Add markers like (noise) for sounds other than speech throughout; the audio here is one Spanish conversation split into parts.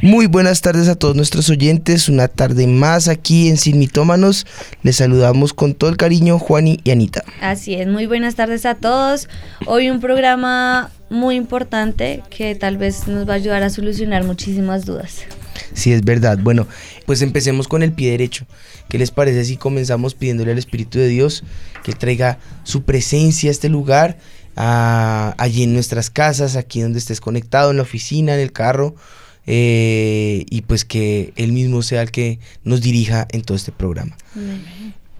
Muy buenas tardes a todos nuestros oyentes, una tarde más aquí en Sin Mitómanos. Les saludamos con todo el cariño Juani y Anita. Así es, muy buenas tardes a todos. Hoy un programa muy importante que tal vez nos va a ayudar a solucionar muchísimas dudas. Sí, es verdad. Bueno, pues empecemos con el pie derecho. ¿Qué les parece si comenzamos pidiéndole al Espíritu de Dios que traiga su presencia a este lugar, a- allí en nuestras casas, aquí donde estés conectado, en la oficina, en el carro? Eh, y pues que Él mismo sea el que nos dirija en todo este programa.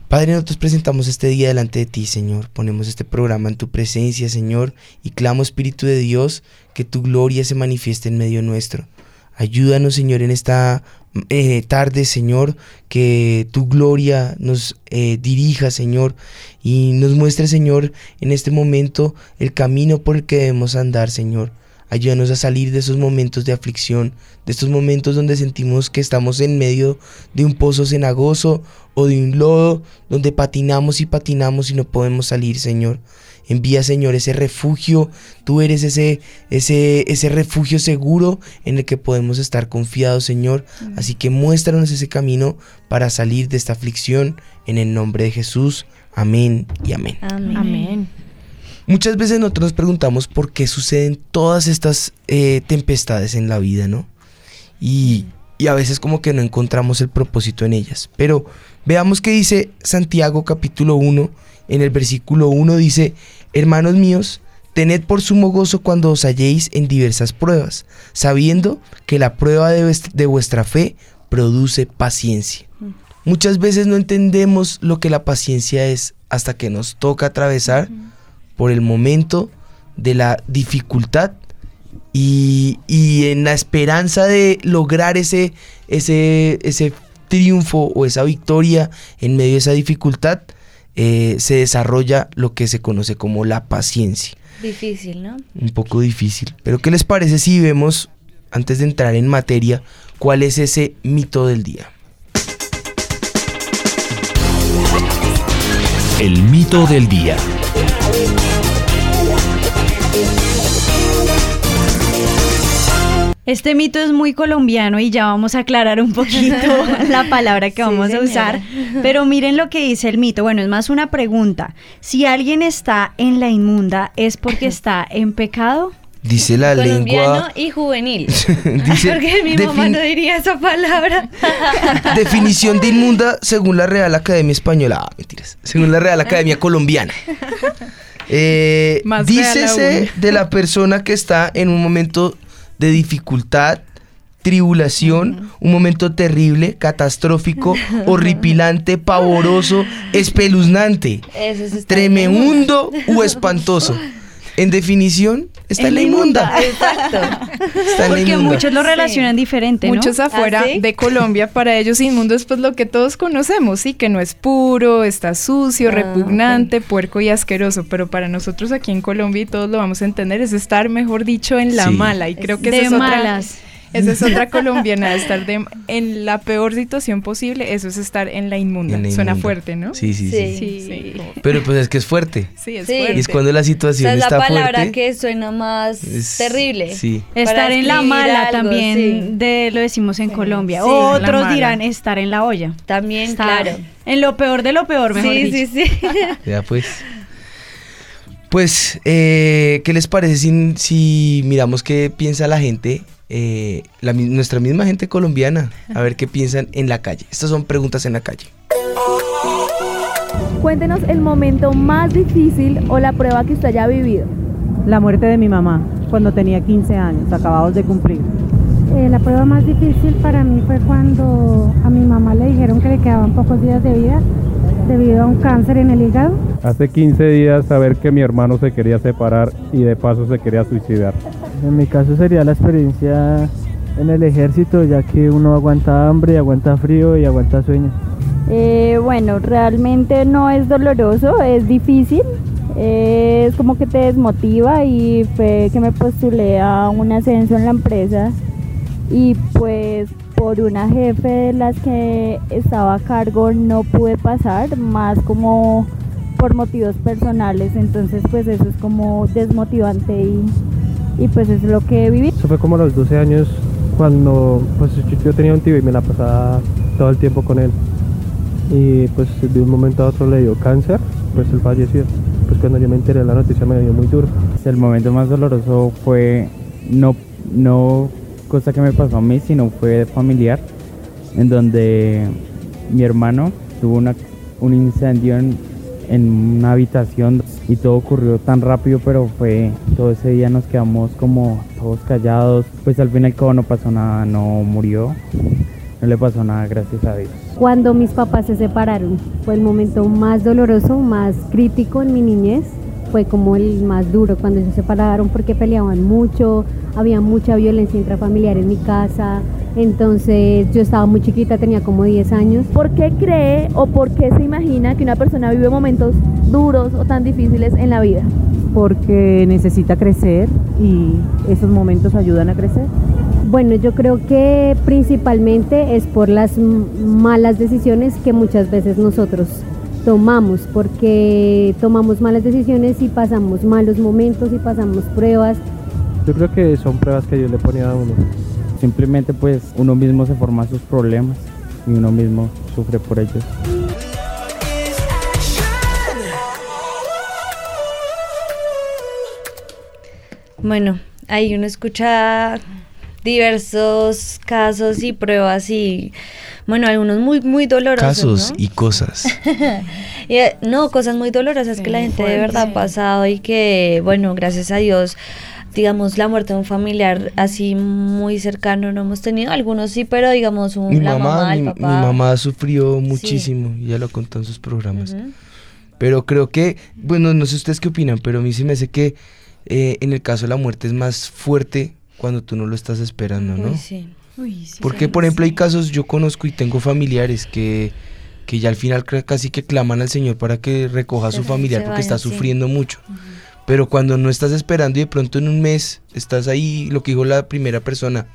Padre, nosotros presentamos este día delante de ti, Señor. Ponemos este programa en tu presencia, Señor, y clamo, Espíritu de Dios, que tu gloria se manifieste en medio nuestro. Ayúdanos, Señor, en esta eh, tarde, Señor, que tu gloria nos eh, dirija, Señor, y nos muestre, Señor, en este momento el camino por el que debemos andar, Señor. Ayúdanos a salir de esos momentos de aflicción, de estos momentos donde sentimos que estamos en medio de un pozo cenagoso o de un lodo, donde patinamos y patinamos y no podemos salir, Señor. Envía, Señor, ese refugio. Tú eres ese, ese, ese refugio seguro en el que podemos estar confiados, Señor. Así que muéstranos ese camino para salir de esta aflicción. En el nombre de Jesús. Amén y amén. Amén. Amén. Muchas veces nosotros nos preguntamos por qué suceden todas estas eh, tempestades en la vida, ¿no? Y, y a veces como que no encontramos el propósito en ellas. Pero veamos qué dice Santiago capítulo 1, en el versículo 1 dice, hermanos míos, tened por sumo gozo cuando os halléis en diversas pruebas, sabiendo que la prueba de, vuest- de vuestra fe produce paciencia. Muchas veces no entendemos lo que la paciencia es hasta que nos toca atravesar por el momento de la dificultad y, y en la esperanza de lograr ese, ese, ese triunfo o esa victoria en medio de esa dificultad, eh, se desarrolla lo que se conoce como la paciencia. Difícil, ¿no? Un poco difícil. Pero ¿qué les parece si vemos, antes de entrar en materia, cuál es ese mito del día? El mito del día. Este mito es muy colombiano y ya vamos a aclarar un poquito (laughs) la palabra que Sí, vamos a usar. Pero miren lo que dice el mito. Bueno, es más una pregunta. Si alguien está en la inmunda, ¿es porque (laughs) está en pecado? Dice la Colombiano lengua... y juvenil. (laughs) dice, Porque mi mamá no diría esa palabra. Definición de inmunda según la Real Academia Española. Ah, mentiras. Según la Real Academia Colombiana. Eh, dícese de la persona que está en un momento de dificultad, tribulación, un momento terrible, catastrófico, (laughs) horripilante, pavoroso, (laughs) espeluznante, Eso es estar en la tremebundo o (laughs) espantoso. En definición, está en la inmunda. (laughs) Exacto. Está en la Porque inmunda. muchos lo relacionan diferente, ¿no? Muchos afuera ¿Ah, sí? de Colombia, para ellos inmundo es pues lo que todos conocemos, sí, que no es puro, está sucio, Ah, repugnante, puerco y asqueroso, pero para nosotros aquí en Colombia y todos lo vamos a entender es estar, mejor dicho, en la Sí. mala y creo que de esa es otra malas. Esa es otra (laughs) colombiana, estar de- en la peor situación posible, eso es estar en la inmunda. En la Suena fuerte, ¿no? Sí, sí, sí, Sí. Sí. Pero pues es que es fuerte. Sí, es Sí. fuerte. Y es cuando la Esa situación es la está palabra fuerte. que suena más es- terrible. Sí. Estar en la mala algo, también sí. de lo decimos en Colombia. Otros dirán estar en la olla. También, Está claro. En lo peor de lo peor, mejor Sí, dicho. sí, sí. (laughs) Ya pues. Pues, eh, ¿qué les parece si, si miramos qué piensa la gente, eh, la nuestra misma gente colombiana? A ver qué piensan en la calle. Estas son preguntas en la calle. Cuéntenos el momento más difícil o la prueba que usted haya vivido. La muerte de mi mamá cuando tenía 15 años, acabados de cumplir. Eh, la prueba más difícil para mí fue cuando a mi mamá le dijeron que le quedaban pocos días de vida debido a un cáncer en el hígado. Hace 15 días saber que mi hermano se quería separar y de paso se quería suicidar. En mi caso sería la experiencia en el ejército, ya que uno aguanta hambre, aguanta frío y aguanta sueño. Eh, bueno, realmente no es doloroso, es difícil, es como que te desmotiva y fue que me postulé a un ascenso en la empresa y pues por una jefe de las que estaba a cargo no pude pasar, más como por motivos personales, entonces pues eso es como desmotivante y, y pues es lo que viví. Eso fue como a los 12 años cuando pues yo, tenía un tío y me la pasaba todo el tiempo con él y pues de un momento a otro le dio cáncer, pues él falleció. Pues cuando yo me enteré de la noticia me dio muy duro. El momento más doloroso fue no, no cosa que me pasó a mí, sino fue familiar, en donde mi hermano tuvo una, un incendio en, en una habitación y todo ocurrió tan rápido, pero fue todo ese día nos quedamos como todos callados. Pues al fin y no pasó nada, no murió, no le pasó nada, gracias a Dios. Cuando mis papás se separaron, fue el momento más doloroso, más crítico en mi niñez. Fue como el más duro cuando se separaron porque peleaban mucho, había mucha violencia intrafamiliar en mi casa. Entonces yo estaba muy chiquita, tenía como 10 años. ¿Por qué cree o por qué se imagina que una persona vive momentos duros o tan difíciles en la vida? Porque necesita crecer y esos momentos ayudan a crecer. Bueno, yo creo que principalmente es por las malas decisiones que muchas veces nosotros tomamos, porque tomamos malas decisiones y pasamos malos momentos y pasamos pruebas. Yo creo que son pruebas que Dios le ponía a uno. Simplemente pues uno mismo se forma sus problemas y uno mismo sufre por ellos. Bueno, ahí uno escucha diversos casos y pruebas y bueno, algunos muy muy dolorosos. Casos ¿no? y cosas. (laughs) Y, eh, no, cosas muy dolorosas que la gente de verdad ha pasado y que, bueno, gracias a Dios, digamos, la muerte de un familiar así muy cercano no hemos tenido. Algunos sí, pero digamos, un, mi la mamá, mamá, el mi, papá. mi mamá sufrió muchísimo, y ya lo contó en sus programas. Pero creo que, bueno, no sé ustedes qué opinan, pero a mí sí me hace que eh, en el caso de la muerte es más fuerte cuando tú no lo estás esperando, ¿no? Uy, sí. Porque, por ejemplo, hay casos, yo conozco y tengo familiares que, que ya al final casi que claman al Señor para que recoja a su familiar porque está sí. sufriendo mucho. Pero cuando no estás esperando y de pronto en un mes estás ahí, lo que dijo la primera persona,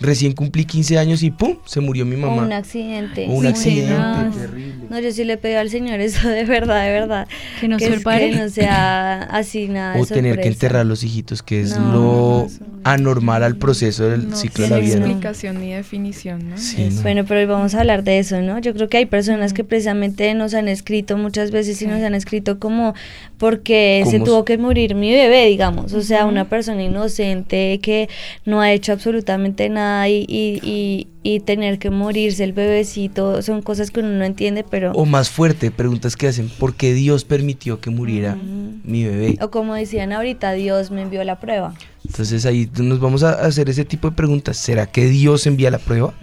recién cumplí 15 años y ¡pum! se murió mi O mamá. un accidente. O un Sí, accidente, no. terrible. No, yo sí le pido al Señor eso de verdad, de verdad. Que no es-. Que no sea así nada. de O tener que enterrar a los hijitos, que es No, lo anormal al proceso del No ciclo de la vida. ¿no? explicación ni definición, ¿no? Sí, no. Bueno, pero hoy vamos a hablar de eso, ¿no? Yo creo que hay personas que precisamente nos han escrito muchas veces y nos han escrito como porque se ¿Cómo tuvo que morir mi bebé, digamos. O sea, una persona inocente que no ha hecho absolutamente nada y, y, y, y tener que morirse el bebecito son cosas que uno no entiende, pero... O más fuerte, preguntas que hacen, ¿por qué Dios permitió que muriera mi bebé? O como decían ahorita, Dios me envió la prueba. Entonces ahí nos vamos a hacer ese tipo de preguntas. ¿Será que Dios envía la prueba?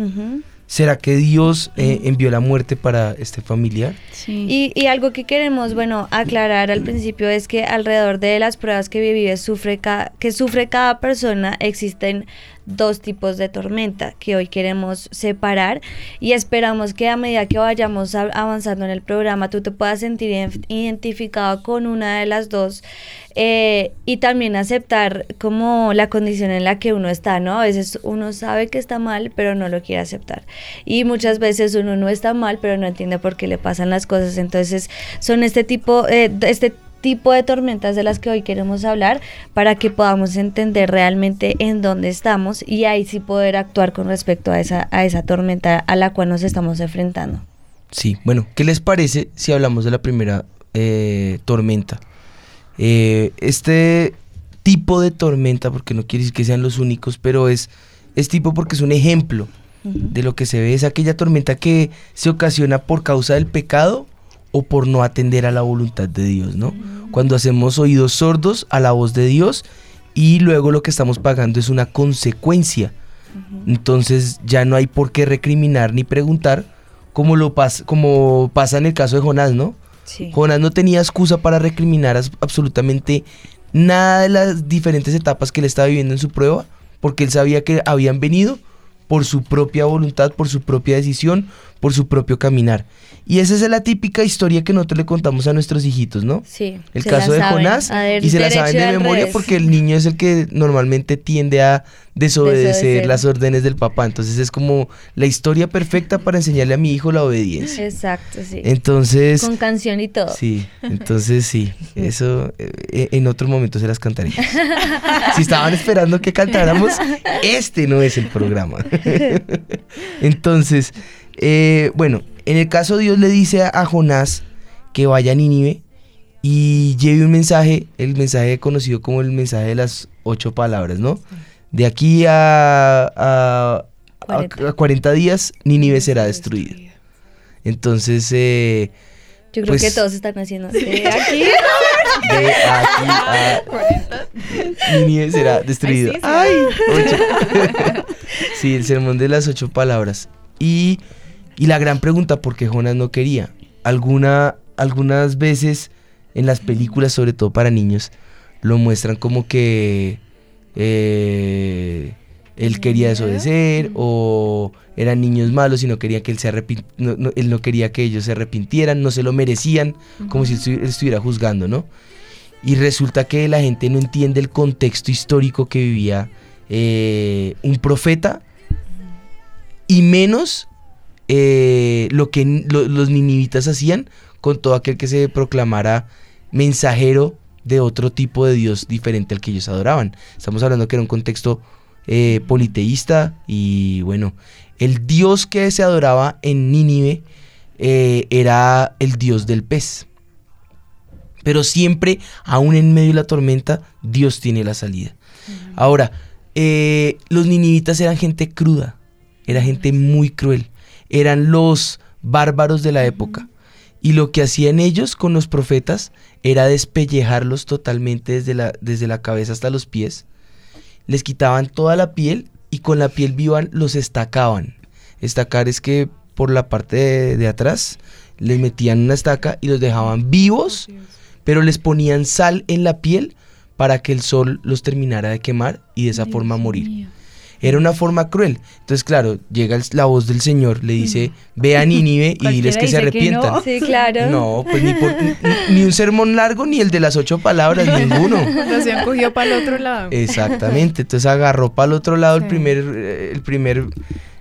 ¿Será que Dios eh, envió la muerte para este familiar? Y, y algo que queremos, bueno, aclarar al principio es que alrededor de las pruebas que vive sufre ca- que sufre cada persona existen dos tipos de tormenta que hoy queremos separar y esperamos que a medida que vayamos avanzando en el programa tú te puedas sentir ident- identificado con una de las dos eh, y también aceptar como la condición en la que uno está, ¿no? A veces uno sabe que está mal, pero no lo quiere aceptar. Y muchas veces uno no está mal, pero no entiende por qué le pasan las cosas. Entonces, son este tipo, eh, este tipo de tormentas de las que hoy queremos hablar para que podamos entender realmente en dónde estamos y ahí sí poder actuar con respecto a esa, a esa tormenta a la cual nos estamos enfrentando. Sí, bueno, ¿qué les parece si hablamos de la primera eh, tormenta? Eh, este tipo de tormenta, porque no quiere decir que sean los únicos, pero es, es tipo porque es un ejemplo de lo que se ve, es aquella tormenta que se ocasiona por causa del pecado o por no atender a la voluntad de Dios, ¿no? Cuando hacemos oídos sordos a la voz de Dios y luego lo que estamos pagando es una consecuencia. Entonces ya no hay por qué recriminar ni preguntar como lo pas como pasa en el caso de Jonás, ¿no? Sí. Jonás no tenía excusa para recriminar absolutamente nada de las diferentes etapas que él estaba viviendo en su prueba, porque él sabía que habían venido por su propia voluntad, por su propia decisión, por su propio caminar. Y esa es la típica historia que nosotros le contamos a nuestros hijitos, ¿no? Sí. El caso de saben. Jonás ver, y se la saben de memoria revés. porque el niño es el que normalmente tiende a desobedecer, Desobedecer. las órdenes del papá. Entonces es como la historia perfecta para enseñarle a mi hijo la obediencia. Exacto, sí. Entonces, Con canción y todo. sí, entonces sí, (laughs) eso eh, en otro momento se las cantaría. (laughs) si estaban esperando que cantáramos, este no es el programa. (laughs) Entonces, eh, bueno, en el caso Dios le dice a, Jonás que vaya a Nínive y lleve un mensaje, el mensaje conocido como el mensaje de las ocho palabras, ¿no? De aquí a, a, a- a 40 días, Nínive será destruida. Entonces, eh, Yo creo pues, que todos están haciendo. De aquí. (laughs) de aquí a Nínive será destruida. Ay, sí, sí. Ocho. (laughs) (laughs) sí, el sermón de las ocho palabras. Y, y la gran pregunta, ¿por qué Jonas no quería? Alguna, algunas veces en las películas, sobre todo para niños, lo muestran como que eh, él quería desobedecer o eran niños malos y no quería que él se no- no- él no quería que ellos se arrepintieran, no se lo merecían, como si él estuviera juzgando, ¿no? Y resulta que la gente no entiende el contexto histórico que vivía eh, un profeta y menos eh, lo que lo- los ninivitas hacían con todo aquel que se proclamara mensajero de otro tipo de Dios diferente al que ellos adoraban. Estamos hablando que era un contexto eh, politeísta y bueno, el Dios que se adoraba en Nínive eh, era el Dios del pez. Pero siempre, aún en medio de la tormenta, Dios tiene la salida. Ahora, eh, los ninivitas eran gente cruda, era gente muy cruel, eran los bárbaros de la época. Y lo que hacían ellos con los profetas era despellejarlos totalmente desde la, desde la cabeza hasta los pies. Les quitaban toda la piel y con la piel viva los estacaban. Estacar es que por la parte de, de atrás les metían una estaca y los dejaban vivos, pero les ponían sal en la piel para que el sol los terminara de quemar y de esa forma morir. Era una forma cruel. Entonces, claro, llega el- la voz del Señor, le dice, ve a Nínive y diles que se que no. arrepientan. Sí, claro. No, pues ni, por- ni- ni un sermón largo ni el de las ocho palabras, ninguno. (laughs) Nos han cogido para el otro lado. Exactamente, entonces agarró para el otro lado el primer, eh, el primer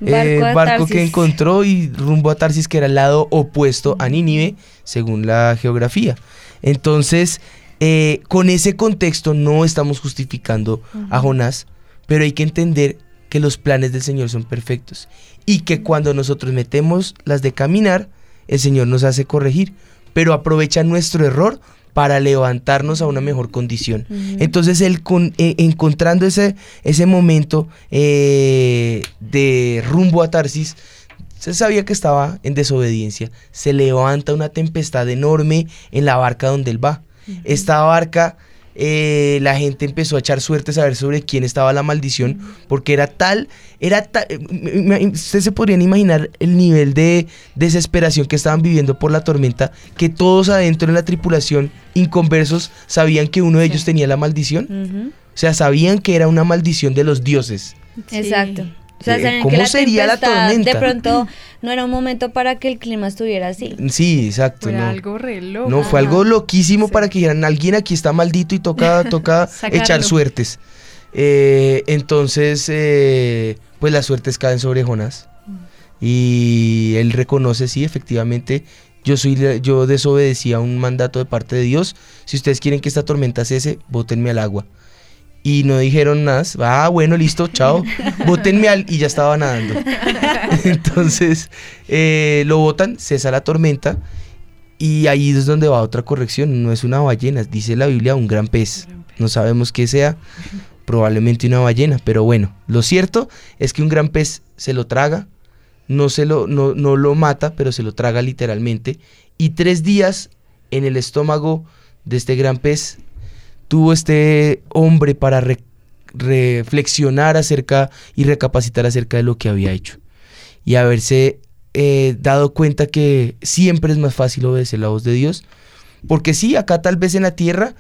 eh, Barco que encontró y rumbo a Tarsis, que era el lado opuesto a Nínive, según la geografía. Entonces, eh, con ese contexto no estamos justificando a Jonás, pero hay que entender que los planes del Señor son perfectos y que cuando nosotros metemos las de caminar, el Señor nos hace corregir, pero aprovecha nuestro error para levantarnos a una mejor condición. Entonces él con- eh, encontrando ese, ese momento eh, de rumbo a Tarsis, se sabía que estaba en desobediencia. Se levanta una tempestad enorme en la barca donde él va. Esta barca, eh, la gente empezó a echar suertes a ver sobre quién estaba la maldición, porque era tal, era tal, ustedes se podrían imaginar el nivel de desesperación que estaban viviendo por la tormenta, que todos adentro en la tripulación, inconversos, sabían que uno de ellos tenía la maldición. O sea, sabían que era una maldición de los dioses. Exacto. O sea, Eh, ¿cómo que la sería la tormenta? De pronto (clears throat) no era un momento para que el clima estuviera así. Sí, exacto. Fue no. algo re loco. No, fue algo loquísimo para que dijeran, alguien aquí está maldito y toca, (laughs) toca echar suertes. Eh, entonces, eh, pues las suertes caen sobre Jonás. Y él reconoce, sí, efectivamente, yo, soy, la- yo desobedecí a un mandato de parte de Dios. Si ustedes quieren que esta tormenta cese, bótenme al agua. Y no dijeron nada. Ah, bueno, listo, chao. (laughs) Bótenme al... Y ya estaba nadando. (laughs) Entonces, eh, lo botan, cesa la tormenta. Y ahí es donde va otra corrección. No es una ballena, dice la Biblia, un gran pez. No sabemos qué sea, probablemente una ballena. Pero bueno, lo cierto es que un gran pez se lo traga, no, se lo, no, no lo mata, pero se lo traga literalmente. Y tres días en el estómago de este gran pez tuvo este hombre para re- reflexionar acerca y recapacitar acerca de lo que había hecho. Y haberse eh, dado cuenta que siempre es más fácil obedecer la voz de Dios. Porque sí, acá tal vez en la tierra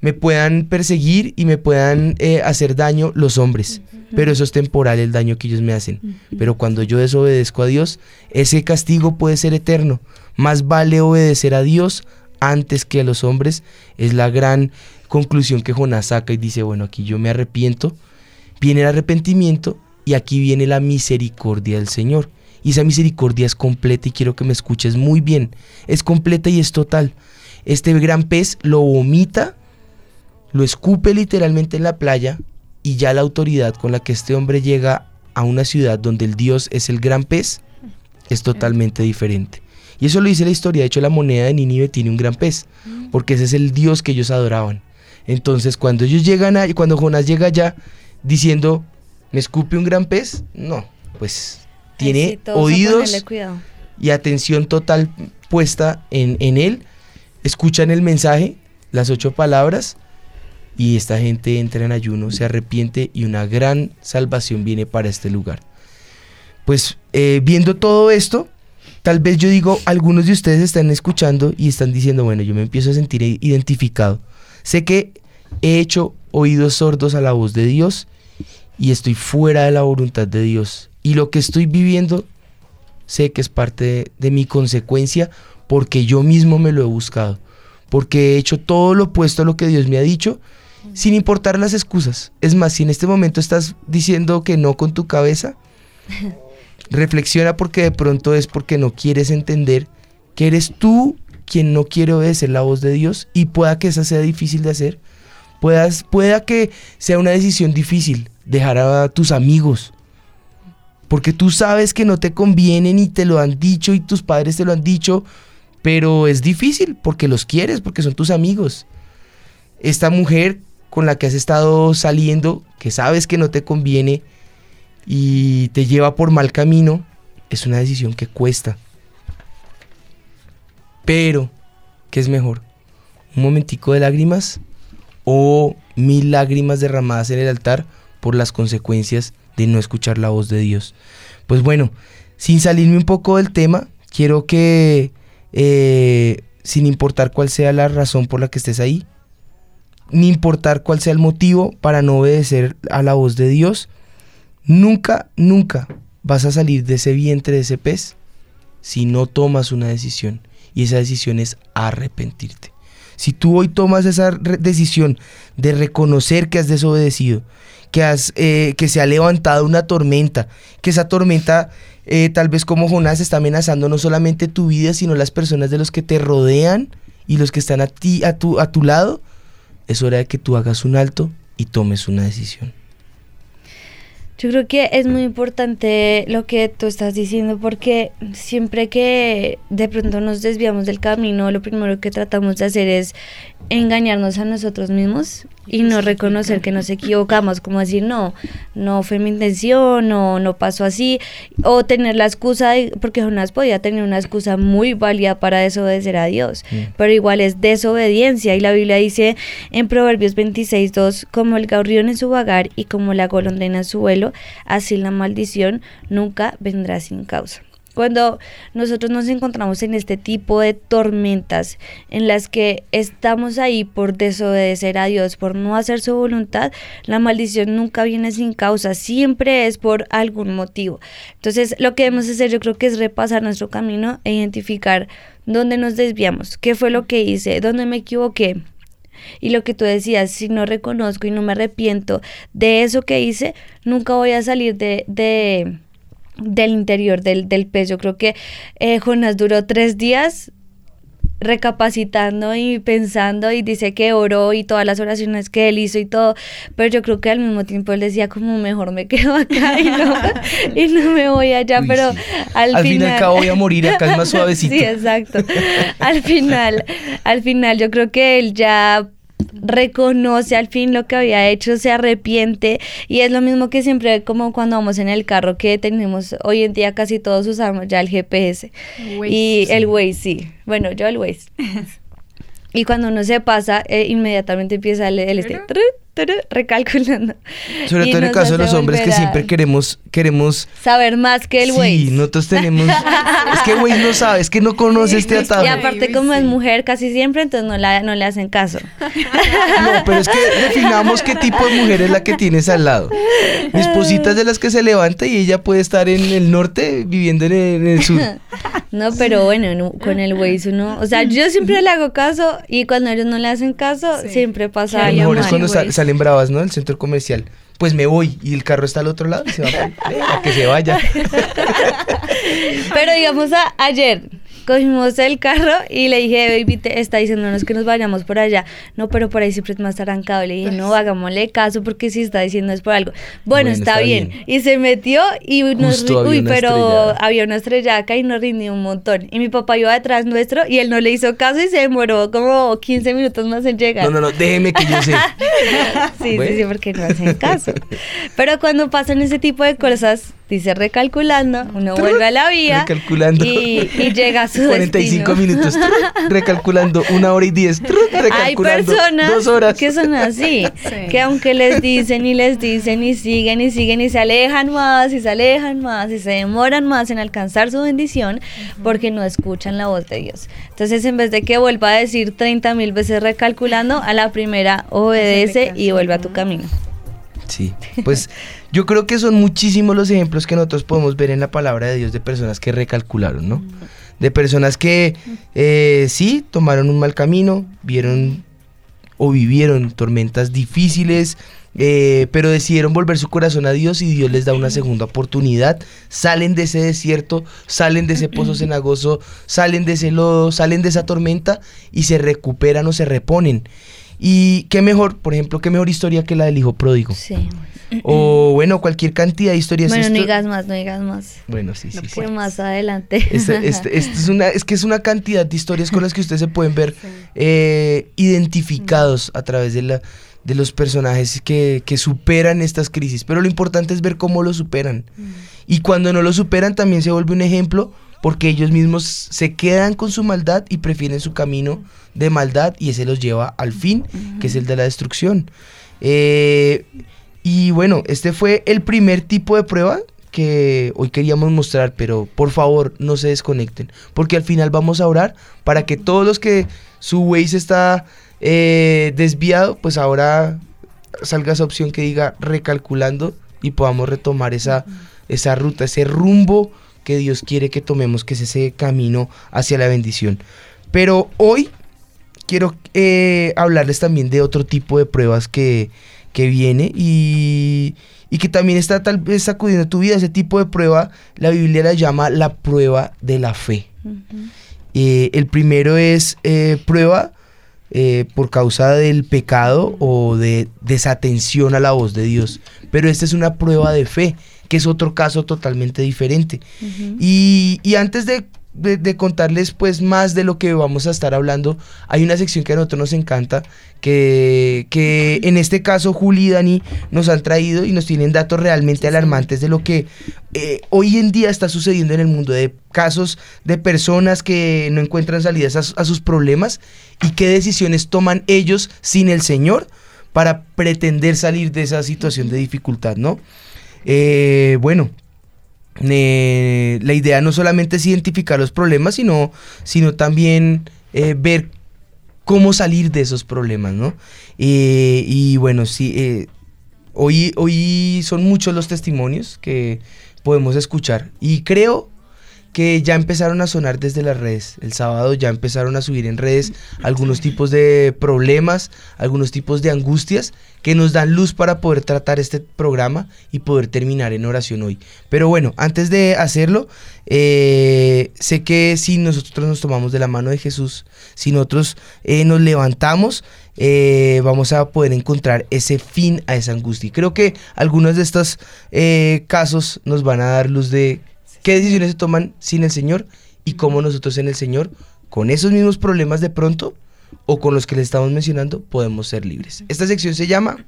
me puedan perseguir y me puedan eh, hacer daño los hombres. pero eso es temporal el daño que ellos me hacen. Pero cuando yo desobedezco a Dios, ese castigo puede ser eterno. Más vale obedecer a Dios antes que a los hombres. Es la gran conclusión que Jonás saca y dice, bueno, aquí yo me arrepiento, viene el arrepentimiento y aquí viene la misericordia del Señor. Y esa misericordia es completa y quiero que me escuches muy bien. Es completa y es total. Este gran pez lo vomita, lo escupe literalmente en la playa y ya la autoridad con la que este hombre llega a una ciudad donde el Dios es el gran pez es totalmente diferente. Y eso lo dice la historia. De hecho, la moneda de Nínive tiene un gran pez, porque ese es el Dios que ellos adoraban. Entonces, cuando ellos llegan a, cuando Jonás llega allá diciendo, ¿me escupe un gran pez? No, pues tiene oídos y atención total puesta en, en él. Escuchan el mensaje, las ocho palabras, y esta gente entra en ayuno, se arrepiente y una gran salvación viene para este lugar. Pues eh, viendo todo esto, tal vez yo digo, algunos de ustedes están escuchando y están diciendo, bueno, yo me empiezo a sentir identificado. Sé que he hecho oídos sordos a la voz de Dios y estoy fuera de la voluntad de Dios. Y lo que estoy viviendo, sé que es parte de, de mi consecuencia porque yo mismo me lo he buscado. Porque he hecho todo lo opuesto a lo que Dios me ha dicho sin importar las excusas. Es más, si en este momento estás diciendo que no con tu cabeza, (laughs) reflexiona porque de pronto es porque no quieres entender que eres tú quien no quiere obedecer la voz de Dios y pueda que esa sea difícil de hacer. Puedas, pueda que sea una decisión difícil dejar a tus amigos. Porque tú sabes que no te convienen y te lo han dicho y tus padres te lo han dicho, pero es difícil porque los quieres, porque son tus amigos. Esta mujer con la que has estado saliendo, que sabes que no te conviene y te lleva por mal camino, es una decisión que cuesta. Pero, ¿qué es mejor? ¿Un momentico de lágrimas o mil lágrimas derramadas en el altar por las consecuencias de no escuchar la voz de Dios? Pues bueno, sin salirme un poco del tema, quiero que, eh, sin importar cuál sea la razón por la que estés ahí, ni importar cuál sea el motivo para no obedecer a la voz de Dios, nunca, nunca vas a salir de ese vientre de ese pez si no tomas una decisión. Y esa decisión es arrepentirte. Si tú hoy tomas esa decisión de reconocer que has desobedecido, que, has, eh, que se ha levantado una tormenta, que esa tormenta eh, tal vez como Jonás está amenazando no solamente tu vida, sino las personas de los que te rodean y los que están a ti, a tu, a tu lado, es hora de que tú hagas un alto y tomes una decisión. Yo creo que es muy importante lo que tú estás diciendo porque siempre que de pronto nos desviamos del camino, lo primero que tratamos de hacer es engañarnos a nosotros mismos y no reconocer que nos equivocamos, como decir, no, no fue mi intención, no, no pasó así, o tener la excusa, porque Jonás podía tener una excusa muy válida para desobedecer a Dios, pero igual es desobediencia, y la Biblia dice en Proverbios 26, 2, como el gorrión en su vagar y como la golondrina en su vuelo, así la maldición nunca vendrá sin causa. Cuando nosotros nos encontramos en este tipo de tormentas en las que estamos ahí por desobedecer a Dios, por no hacer su voluntad, la maldición nunca viene sin causa, siempre es por algún motivo. Entonces, lo que debemos hacer yo creo que es repasar nuestro camino e identificar dónde nos desviamos, qué fue lo que hice, dónde me equivoqué, y lo que tú decías, si no reconozco y no me arrepiento de eso que hice, nunca voy a salir de, de del interior del, del pez. Yo creo que eh, Jonás duró tres días recapacitando y pensando y dice que oró y todas las oraciones que él hizo y todo, pero yo creo que al mismo tiempo él decía como mejor me quedo acá y no, (laughs) y no me voy allá, pero al, al final... acá voy a morir, acá es más (laughs) suavecito. sí, exacto. (laughs) Al final, al final yo creo que él ya reconoce al fin lo que había hecho, se arrepiente. Y es lo mismo que siempre como cuando vamos en el carro que tenemos hoy en día casi todos usamos ya el GPS y el Waze sí, bueno yo el Waze. (laughs) Y cuando uno se pasa eh, inmediatamente empieza el, el este recalculando. Sobre todo en el caso de los hombres que siempre queremos, queremos Saber más que el Sí, güey. nosotros tenemos. (laughs) es que güey no sabe, es que no conoce este atajo. Y aparte, como es mujer casi siempre, entonces no, la, no le hacen caso. (laughs) No, pero es que definamos qué tipo de mujer es la que tienes al lado. Mi esposita es de las que se levanta y ella puede estar en el norte viviendo en el, en el sur. (laughs) No, pero bueno, no, con el Waze uno, o sea, yo siempre le hago caso y cuando ellos no le hacen caso, siempre pasa Lo algo mejor es cuando sa- salen bravas, ¿no? El centro comercial. Pues me voy y el carro está al otro lado y se va a que se vaya. (laughs) Pero digamos, ayer cogimos el carro y le dije, baby, te está diciéndonos que nos vayamos por allá. No, pero por ahí siempre es más arrancado. Le dije, no, hagámosle caso porque si está diciendo es por algo. Bueno, Bueno, está, está bien. bien. Y se metió y nos... Justo Uy, pero estrellada. había una estrellaca y nos rindió un montón. Y mi papá iba detrás nuestro y él no le hizo caso y se demoró como 15 minutos más en llegar. No, no, no, déjeme que yo sé. (laughs) sí, Bueno. sí, sí, porque no hacen caso. Pero cuando pasan ese tipo de cosas, dice recalculando, uno vuelve a la vía Recalculando. y, y llega a su (laughs) 45 destino. minutos. (laughs) recalculando una hora y diez. Hay recalculando personas dos horas. que son así, (laughs) que aunque les dicen y les dicen y siguen y siguen y se alejan más y se alejan más y se demoran más en alcanzar su bendición porque no escuchan la voz de Dios. Entonces, en vez de que vuelva a decir 30 mil veces recalculando, a la primera obedece y vuelve a tu camino. Sí, pues yo creo que son muchísimos los ejemplos que nosotros podemos ver en la palabra de Dios de personas que recalcularon, ¿no? De personas que eh, sí tomaron un mal camino, vieron o vivieron tormentas difíciles, eh, pero decidieron volver su corazón a Dios y Dios les da una segunda oportunidad. Salen de ese desierto, salen de ese pozo cenagoso, salen de ese lodo, salen de esa tormenta y se recuperan o se reponen. Y qué mejor, por ejemplo, qué mejor historia que la del hijo pródigo. Sí. O bueno, cualquier cantidad de historias. Bueno, no digas más, no digas más. Bueno, sí, sí, sí. Que más adelante. Este- este- (laughs) esto es, una, es que es una cantidad de historias con las que ustedes se pueden ver eh, identificados a través de, la, de los personajes que, que superan estas crisis. Pero lo importante es ver cómo lo superan. Y cuando no lo superan también se vuelve un ejemplo porque ellos mismos se quedan con su maldad y prefieren su camino de maldad y ese los lleva al fin, que es el de la destrucción. Eh, y bueno, este fue el primer tipo de prueba que hoy queríamos mostrar, pero por favor no se desconecten, porque al final vamos a orar para que todos los que su Waze está eh, desviado, pues ahora salga esa opción que diga recalculando y podamos retomar esa, esa ruta, ese rumbo que Dios quiere que tomemos, que es ese camino hacia la bendición. Pero hoy quiero eh, hablarles también de otro tipo de pruebas que, que viene y, y que también está tal vez sacudiendo tu vida. Ese tipo de prueba, la Biblia la llama la prueba de la fe. Eh, el primero es eh, prueba por causa del pecado o de desatención a la voz de Dios. Pero esta es una prueba de fe, que es otro caso totalmente diferente. Y, y antes de, de- de contarles pues más de lo que vamos a estar hablando, hay una sección que a nosotros nos encanta, que, que en este caso Juli y Dani nos han traído y nos tienen datos realmente alarmantes de lo que eh, hoy en día está sucediendo en el mundo, de casos de personas que no encuentran salidas a, a sus problemas y qué decisiones toman ellos sin el Señor para pretender salir de esa situación de dificultad, ¿no? Eh, bueno, eh, la idea no solamente es identificar los problemas, sino, sino también eh, ver cómo salir de esos problemas, ¿no? Eh, y bueno, sí, hoy, hoy son muchos los testimonios que podemos escuchar y creo que ya empezaron a sonar desde las redes. El sábado ya empezaron a subir en redes algunos tipos de problemas, algunos tipos de angustias que nos dan luz para poder tratar este programa y poder terminar en oración hoy. Pero bueno, antes de hacerlo, eh, sé que si nosotros nos tomamos de la mano de Jesús, si nosotros eh, nos levantamos, eh, vamos a poder encontrar ese fin a esa angustia. Y creo que algunos de estos casos nos van a dar luz de qué decisiones se toman sin el Señor y cómo nosotros en el Señor, con esos mismos problemas de pronto o con los que les estamos mencionando, podemos ser libres. Esta sección se llama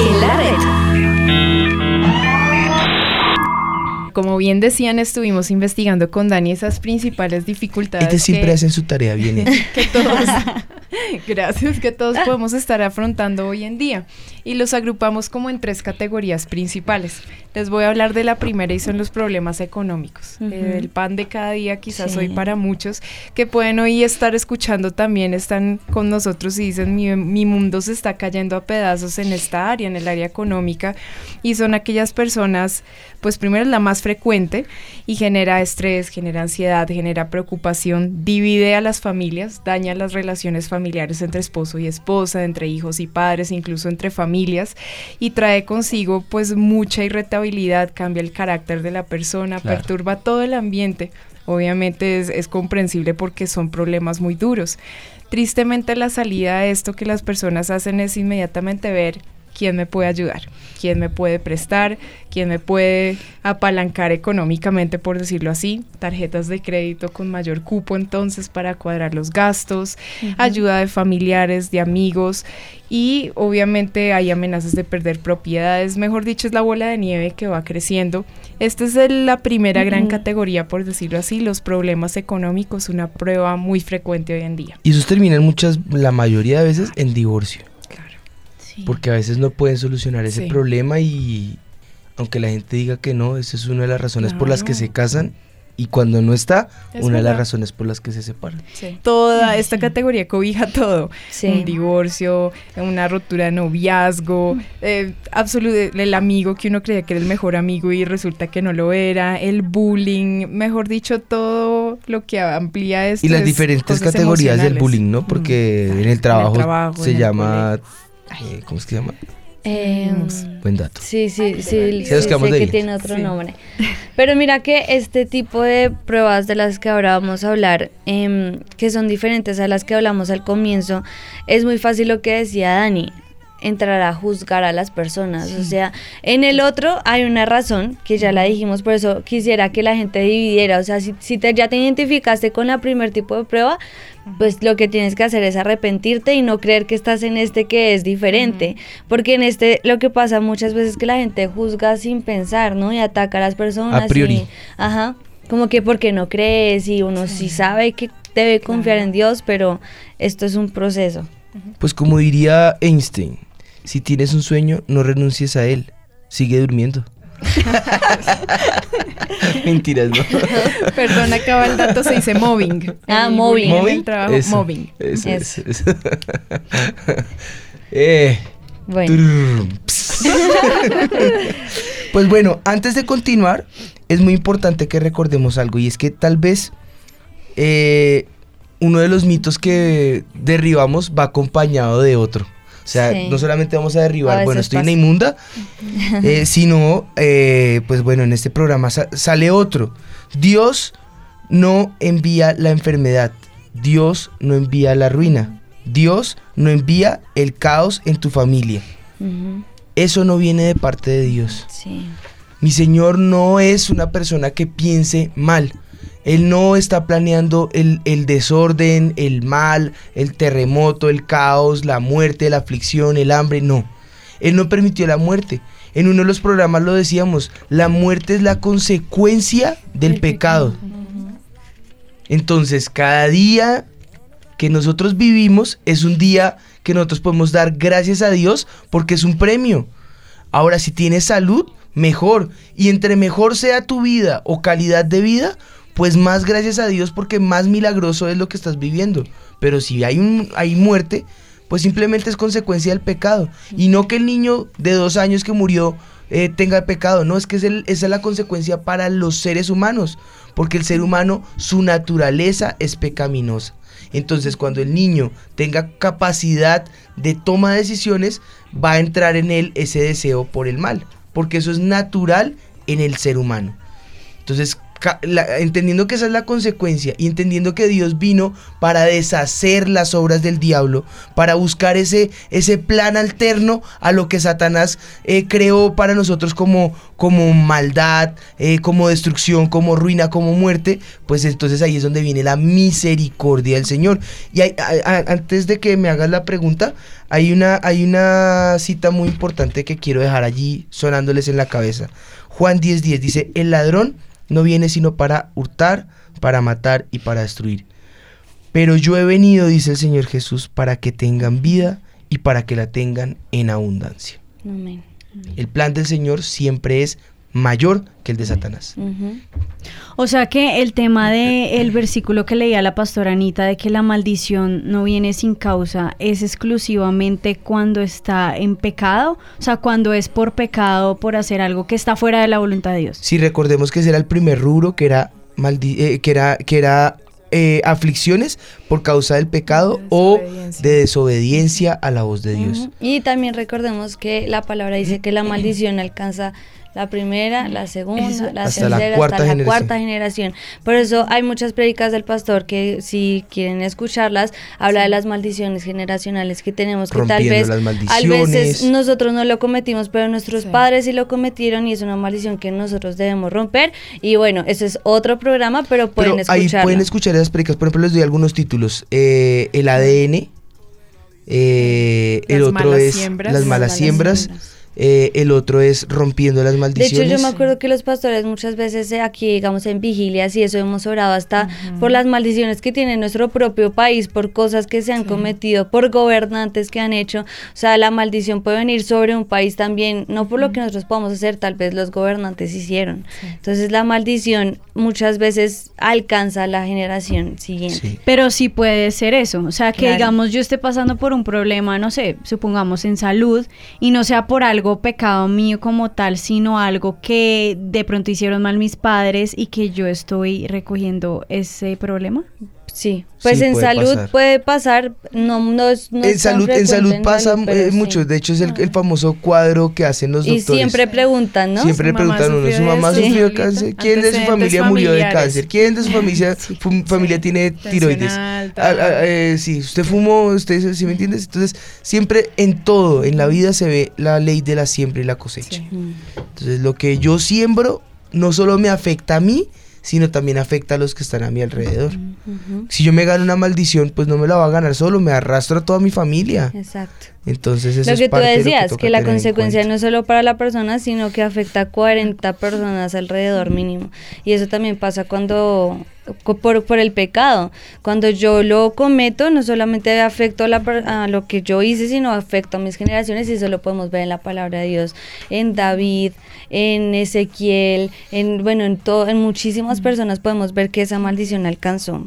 En la red. Como bien decían, estuvimos investigando con Dani esas principales dificultades. Ellos siempre que- hacen su tarea bien hecha. (laughs) que todos, (laughs) Gracias que todos podemos estar afrontando hoy en día y los agrupamos como en tres categorías principales. Les voy a hablar de la primera y son los problemas económicos. Ujú. Eh, el pan de cada día quizás Sí. hoy para muchos que pueden hoy estar escuchando también están con nosotros y dicen mi, mi mundo se está cayendo a pedazos en esta área, en el área económica y son aquellas personas, pues primero es la más frecuente y genera estrés, genera ansiedad, genera preocupación, divide a las familias, daña las relaciones familiares entre esposo y esposa, entre hijos y padres, incluso entre familias y trae consigo pues mucha irritabilidad, cambia el carácter de la persona, Claro. perturba todo el ambiente. Obviamente es, es comprensible porque son problemas muy duros. Tristemente la salida a esto que las personas hacen es inmediatamente ver quién me puede ayudar, quién me puede prestar, quién me puede apalancar económicamente, por decirlo así, tarjetas de crédito con mayor cupo entonces para cuadrar los gastos, ayuda de familiares, de amigos y obviamente hay amenazas de perder propiedades, mejor dicho es la bola de nieve que va creciendo. Esta es el- la primera gran categoría, por decirlo así, los problemas económicos, una prueba muy frecuente hoy en día. Y esos terminan muchas, la mayoría de veces en divorcio. Porque a veces no pueden solucionar ese Sí. problema y aunque la gente diga que no, esa es una de las razones por las que se casan y cuando no está, Es una de las razones por las que se separan. Toda esta categoría cobija todo. Sí. Un divorcio, una ruptura de noviazgo, eh, absolu- el amigo que uno creía que era el mejor amigo y resulta que no lo era, el bullying, mejor dicho, todo lo que amplía esto. Y las es diferentes categorías del bullying, ¿no? Porque en el trabajo, trabajo, se llama... eh, ¿Cómo es que se llama? Em, Buen dato. Sí, sí, sí, sí, Sí, sé que tiene otro Sí. nombre. (laughs) Pero mira que este tipo de pruebas de las que ahora vamos a hablar, em, que son diferentes a las que hablamos al comienzo, es muy fácil lo que decía Dani, entrar a juzgar a las personas. O sea, en el otro hay una razón, que ya la dijimos, por eso quisiera que la gente dividiera. O sea, si, si te, ya te identificaste con la primer tipo de prueba, pues lo que tienes que hacer es arrepentirte y no creer que estás en este que es diferente. Porque en este lo que pasa muchas veces es que la gente juzga sin pensar, ¿no? Y ataca a las personas. A priori. y- ajá. Como que porque no crees y uno sí, sabe que debe confiar en Dios, pero esto es un proceso. Pues como diría Einstein, si tienes un sueño, no renuncies a él, sigue durmiendo. (laughs) Mentiras, ¿no? (laughs) Perdón, acaba el dato, se dice mobbing. Ah, El mobbing. trabajo, Eso, mobbing. Eso, Eso. (laughs) Eh, Bueno. pues bueno, antes de continuar, es muy importante que recordemos algo y es que tal vez eh, uno de los mitos que derribamos va acompañado de otro. O sea, Sí. no solamente vamos a derribar, bueno, estoy en la inmunda, (laughs) eh, sino, eh, pues bueno, en este programa sa- sale otro. Dios no envía la enfermedad, Dios no envía la ruina, Dios no envía el caos en tu familia. Eso no viene de parte de Dios. Sí. Mi Señor no es una persona que piense mal. Él no está planeando el, el desorden, el mal, el terremoto, el caos, la muerte, la aflicción, el hambre. No. Él no permitió la muerte. En uno de los programas lo decíamos, la muerte es la consecuencia del pecado. Entonces, cada día que nosotros vivimos es un día que nosotros podemos dar gracias a Dios porque es un premio. Ahora, si tienes salud, mejor. Y entre mejor sea tu vida o calidad de vida, pues más gracias a Dios porque más milagroso es lo que estás viviendo. Pero si hay, un, hay muerte, pues simplemente es consecuencia del pecado. Y no que el niño de dos años que murió eh, tenga pecado, no, es que es el- esa es la consecuencia para los seres humanos. Porque el ser humano, su naturaleza es pecaminosa. Entonces, cuando el niño tenga capacidad de toma de decisiones, va a entrar en él ese deseo por el mal, porque eso es natural en el ser humano. Entonces, entendiendo que esa es la consecuencia y entendiendo que Dios vino para deshacer las obras del diablo, para buscar ese, ese plan alterno a lo que Satanás eh, creó para nosotros como, como maldad, eh, como destrucción, como ruina, como muerte, pues entonces ahí es donde viene la misericordia del Señor. Y hay- antes de que me hagas la pregunta, hay una, hay una cita muy importante que quiero dejar allí sonándoles en la cabeza. Juan 10:10 dice, el ladrón no viene sino para hurtar, para matar y para destruir. Pero yo he venido, dice el Señor Jesús, para que tengan vida y para que la tengan en abundancia. Amén. El plan del Señor siempre es mayor que el de Satanás. O sea que el tema del el versículo que leía la pastora Anita de que la maldición no viene sin causa es exclusivamente cuando está en pecado, o sea, cuando es por pecado, por hacer algo que está fuera de la voluntad de Dios. Si recordemos que ese era el primer rubro, que era, maldi- eh, que era, que era eh, aflicciones por causa del pecado o de desobediencia a la voz de Dios. Y también recordemos que la palabra dice que la maldición alcanza la primera, la segunda, Eso. la Hasta la tercera, cuarta hasta la generación. cuarta generación. Por eso hay muchas prédicas del pastor que si quieren escucharlas, habla de las maldiciones generacionales que tenemos, que tal vez las a maldiciones. veces nosotros no lo cometimos, pero nuestros padres sí lo cometieron y es una maldición que nosotros debemos romper. Y bueno, ese es otro programa, pero pueden Pero ahí pueden escuchar esas predicas. Por ejemplo, les doy algunos títulos. Eh, el ADN. eh, el Las otro malas es siembras. Las Las malas malas siembras. Eh, el otro es Rompiendo las De maldiciones. hecho, yo me acuerdo que los pastores muchas veces eh, aquí, digamos, en vigilias y eso hemos orado hasta por las maldiciones que tiene nuestro propio país, por cosas que se han cometido, por gobernantes que han hecho. O sea, la maldición puede venir sobre un país también, no por lo que nosotros podamos hacer, tal vez los gobernantes hicieron. Entonces, la maldición muchas veces alcanza a la generación siguiente. Pero sí puede ser eso, o sea, que Claro. digamos yo esté pasando por un problema, no sé, supongamos en salud, y no sea por algo pecado mío como tal, sino algo que de pronto hicieron mal mis padres y que yo estoy recogiendo ese problema. Sí, Pues Sí, en puede salud pasar. puede pasar, no, no es, no en es salud, en salud en pasa salud, eh, sí. mucho. De hecho, es el, el famoso cuadro que hacen los Y doctores. siempre preguntan, ¿no? Siempre le preguntan a uno, ¿su mamá sufrió cáncer? ¿Quién de su familia murió de cáncer? ¿Quién de su (laughs) familia, familia tiene tiroides? alta. Ah, ah, eh, sí, usted fumó, usted, ¿sí me entiendes? Entonces, siempre en todo, en la vida se ve la ley de la siembra y la cosecha. Entonces, lo que yo siembro no solo me afecta a mí, sino también afecta a los que están a mi alrededor. Si yo me gano una maldición, pues no me la va a ganar solo, me arrastro a toda mi familia. Exacto. Entonces, eso Lo es que tú parte de lo decías, que, la consecuencia no es solo para la persona, sino que afecta a 40 personas alrededor mínimo. Y eso también pasa cuando, por, por el pecado. Cuando yo lo cometo, no solamente afecto a, la a lo que yo hice, sino afecto a mis generaciones y eso lo podemos ver en la palabra de Dios, en David, en Ezequiel, en, bueno, en, todo, en muchísimas personas podemos ver que esa maldición alcanzó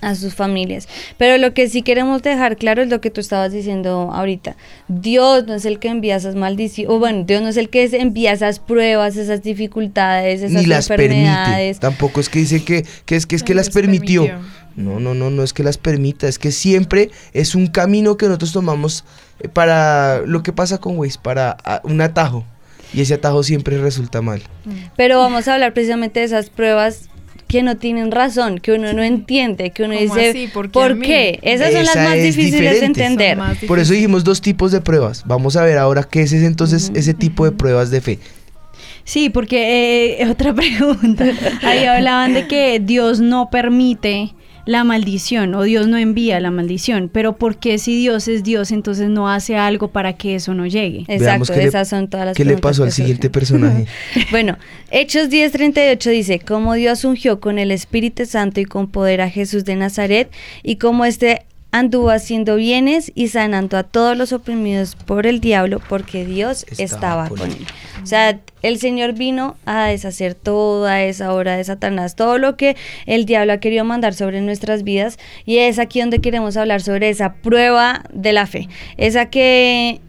a sus familias. Pero lo que sí queremos dejar claro es lo que tú estabas diciendo ahorita. Dios no es el que envía esas maldiciones, o bueno, Dios no es el que envía esas pruebas, esas dificultades, esas ni las permite. Tampoco es que dice que, que es que es que las permitió. No, no, no, no es que las permita, es que siempre es un camino que nosotros tomamos eh, para lo que pasa con Waze, para ah, un atajo. Y ese atajo siempre resulta mal. Pero vamos a hablar precisamente de esas pruebas que no tienen razón, que uno no entiende, que uno ¿Cómo dice, así? ¿Por ¿por qué? Esas son las más es difíciles de entender. Por eso dijimos dos tipos de pruebas. Vamos a ver ahora qué es ese, entonces ese tipo de pruebas de fe. Sí, porque eh, (laughs) otra pregunta. Ahí hablaban de que Dios no permite la maldición o Dios no envía la maldición, pero ¿por qué si Dios es Dios entonces no hace algo para que eso no llegue? Veamos qué le- esas son todas las ¿Qué le pasó al siguiente personaje? (laughs) Bueno, Hechos 10:38 dice, como Dios ungió con el Espíritu Santo y con poder a Jesús de Nazaret, y como éste anduvo haciendo bienes y sanando a todos los oprimidos por el diablo, porque Dios estaba, con él. O sea, el Señor vino a deshacer toda esa obra de Satanás, todo lo que el diablo ha querido mandar sobre nuestras vidas, y es aquí donde queremos hablar sobre esa prueba de la fe, esa que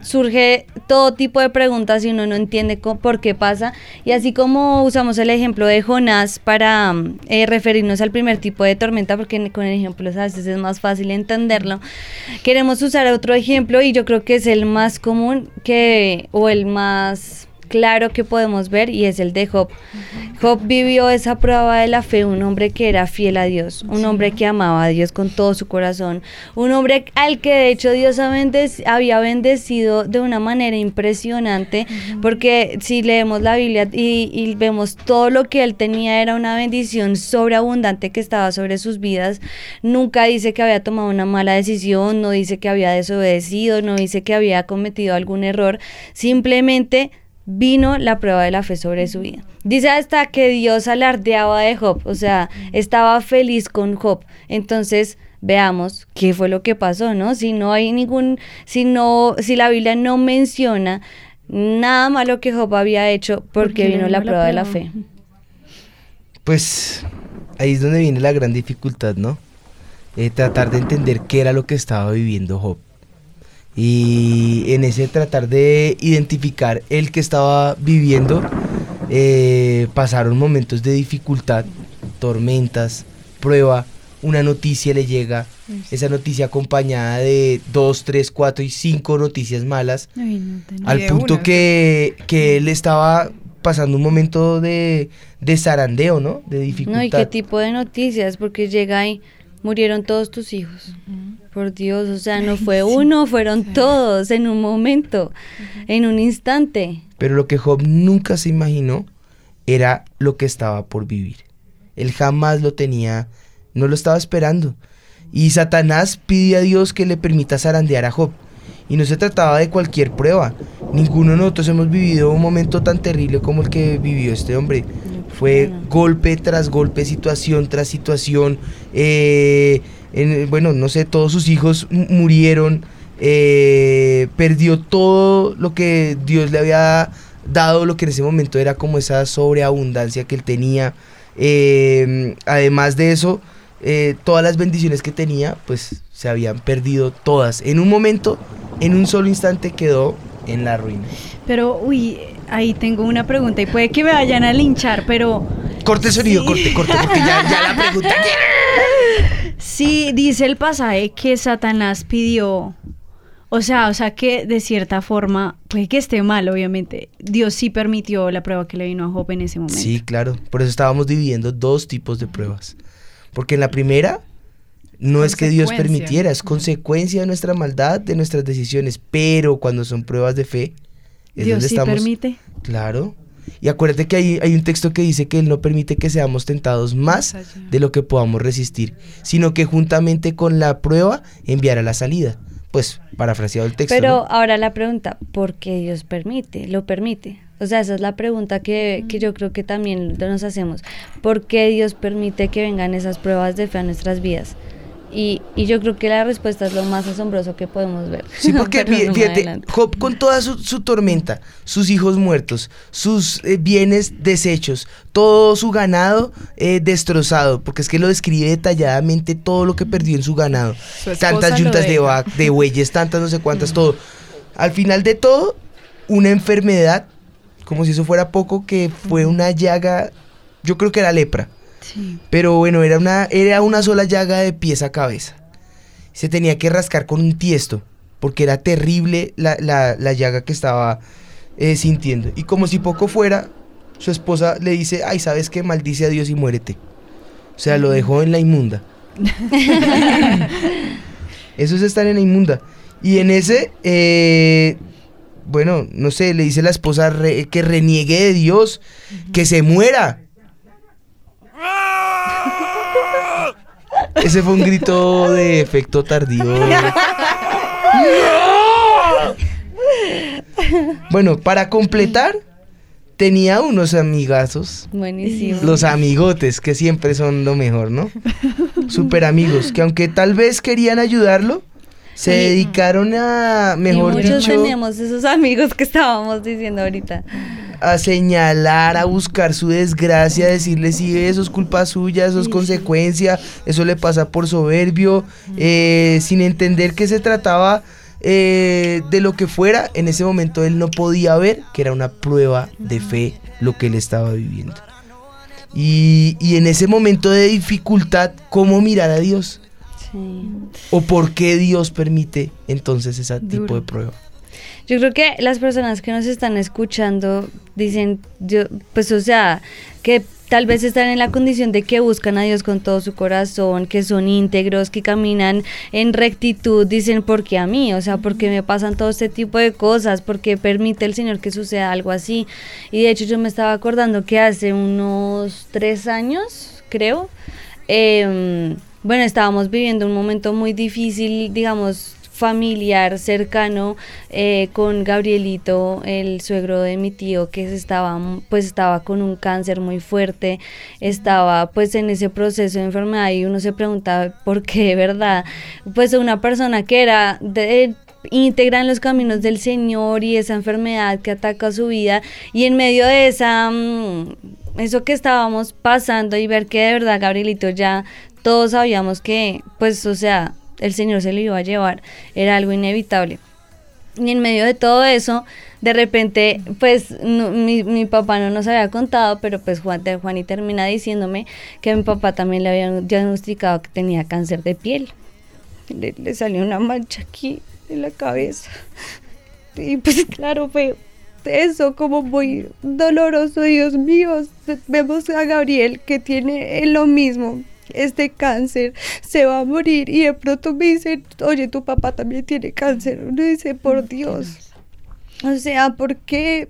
surge todo tipo de preguntas y uno no entiende por qué pasa. Y así como usamos el ejemplo de Jonás para mm, eh, referirnos al primer tipo de tormenta, porque con ejemplos a veces es más fácil entenderlo, queremos usar otro ejemplo y yo creo que es el más común que, o el más claro que podemos ver y es el de Job. Job vivió esa prueba de la fe, un hombre que era fiel a Dios, un hombre que amaba a Dios con todo su corazón, un hombre al que de hecho Dios había bendecido de una manera impresionante, porque si leemos la Biblia y, y vemos todo lo que él tenía era una bendición sobreabundante que estaba sobre sus vidas, nunca dice que había tomado una mala decisión, no dice que había desobedecido, no dice que había cometido algún error, simplemente vino la prueba de la fe sobre su vida. Dice hasta que Dios alardeaba de Job, o sea, estaba feliz con Job. Entonces, veamos qué fue lo que pasó, ¿no? Si no hay ningún, si no, si la Biblia no menciona nada malo que Job había hecho, porque vino la prueba de la fe. Pues ahí es donde viene la gran dificultad, ¿no? Eh, tratar de entender qué era lo que estaba viviendo Job. Y en ese tratar de identificar el que estaba viviendo, eh, pasaron momentos de dificultad, tormentas, prueba, una noticia le llega, esa noticia acompañada de dos, tres, cuatro y cinco noticias malas, al punto que, que él estaba pasando un momento de, de zarandeo, ¿no? De dificultad. No, y qué tipo de noticias, porque llega y murieron todos tus hijos. Por Dios, o sea, no fue uno, fueron todos en un momento, en un instante. Pero lo que Job nunca se imaginó era lo que estaba por vivir. Él jamás lo tenía, no lo estaba esperando. Y Satanás pide a Dios que le permita zarandear a Job. Y no se trataba de cualquier prueba. Ninguno de nosotros hemos vivido un momento tan terrible como el que vivió este hombre. Fue golpe tras golpe, situación tras situación. Eh, en- bueno, no sé, todos sus hijos mu- murieron. eh, perdió todo lo que Dios le había dado, lo que en ese momento era como esa sobreabundancia que él tenía. Eh, además de eso, todas las bendiciones que tenía, pues se habían perdido todas. En un momento, en un solo instante quedó en la ruina. Pero, uy, ahí tengo una pregunta y puede que me vayan a linchar, pero Corte sonido, corte, corte, porque ya, ya la pregunta. (laughs) sí dice el pasaje que Satanás pidió, o sea, o sea que de cierta forma, puede que esté mal, obviamente, Dios sí permitió la prueba que le vino a Job en ese momento. Sí, claro. Por eso estábamos dividiendo dos tipos de pruebas. Porque en la primera no es que Dios permitiera, es consecuencia de nuestra maldad, de nuestras decisiones. Pero cuando son pruebas de fe, es Dios donde sí estamos. permite. Claro. Y acuérdate que hay, hay un texto que dice que Él no permite que seamos tentados más de lo que podamos resistir, sino que juntamente con la prueba enviará la salida. Pues, parafraseado el texto. Pero ¿no? ahora la pregunta, ¿por qué Dios permite? ¿Lo permite? O sea, esa es la pregunta que, que yo creo que también nos hacemos. ¿Por qué Dios permite que vengan esas pruebas de fe a nuestras vidas? Y, y yo creo que la respuesta es lo más asombroso que podemos ver. Sí, (laughs) porque fíjate. Job con toda su, su tormenta, sus hijos muertos, sus eh, bienes deshechos, todo su ganado eh, destrozado, porque es que lo describe detalladamente todo lo que perdió en su ganado. Su Tantas yuntas de, va- de bueyes, tantas no sé cuántas, todo. Al final de todo, una enfermedad, como si eso fuera poco, que fue una llaga, yo creo que era lepra. Pero bueno, era una, era una sola llaga de pies a cabeza. Se tenía que rascar con un tiesto, porque era terrible la, la- la llaga que estaba eh, sintiendo. Y como si poco fuera, su esposa le dice, ay, ¿sabes qué? Maldice a Dios y muérete. O sea, lo dejó en la inmunda. (laughs) Eso es estar en la inmunda. Y en ese, eh, bueno, no sé, le dice la esposa re- que reniegue de Dios, que se muera. Ese fue un grito de efecto tardío. (laughs) Bueno, para completar, tenía unos amigazos. Buenísimo. Los amigotes, que siempre son lo mejor, ¿no? Super amigos, que aunque tal vez querían ayudarlo, se Sí. dedicaron a, y mejor muchos dicho, tenemos esos amigos que estábamos diciendo ahorita. A señalar, a buscar su desgracia, a decirle si eso es culpa suya, eso es consecuencia, eso le pasa por soberbio, eh, sin entender que se trataba eh, de lo que fuera, en ese momento él no podía ver que era una prueba de fe lo que él estaba viviendo. Y, y en ese momento de dificultad, ¿cómo mirar a Dios? ¿O por qué Dios permite entonces ese tipo de prueba? Yo creo que las personas que nos están escuchando dicen, yo, pues o sea, que tal vez están en la condición de que buscan a Dios con todo su corazón, que son íntegros, que caminan en rectitud, dicen, ¿por qué a mí? O sea, ¿por qué me pasan todo este tipo de cosas? ¿Por qué permite el Señor que suceda algo así? Y de hecho yo me estaba acordando que hace unos tres años, creo, em, bueno, estábamos viviendo un momento muy difícil, digamos, familiar cercano eh, con Gabrielito, el suegro de mi tío, que estaba, pues estaba con un cáncer muy fuerte, estaba pues en ese proceso de enfermedad y uno se preguntaba por qué verdad, pues una persona que era de, en los caminos del Señor y esa enfermedad que ataca su vida y en medio de esa mm, eso que estábamos pasando y ver que de verdad Gabrielito ya todos sabíamos que pues o sea el Señor se lo iba a llevar, era algo inevitable. Y en medio de todo eso, de repente, pues mi, papá no nos había contado, pero pues Juan, y termina diciéndome que mi papá también le había diagnosticado que tenía cáncer de piel. Le, le salió una mancha aquí en la cabeza. Y pues claro, fue eso como muy doloroso, Dios mío. Vemos a Gabriel que tiene lo mismo, este cáncer, se va a morir. Y de pronto me dicen, oye, tu papá también tiene cáncer. Uno dice, por Dios. O sea, ¿por qué?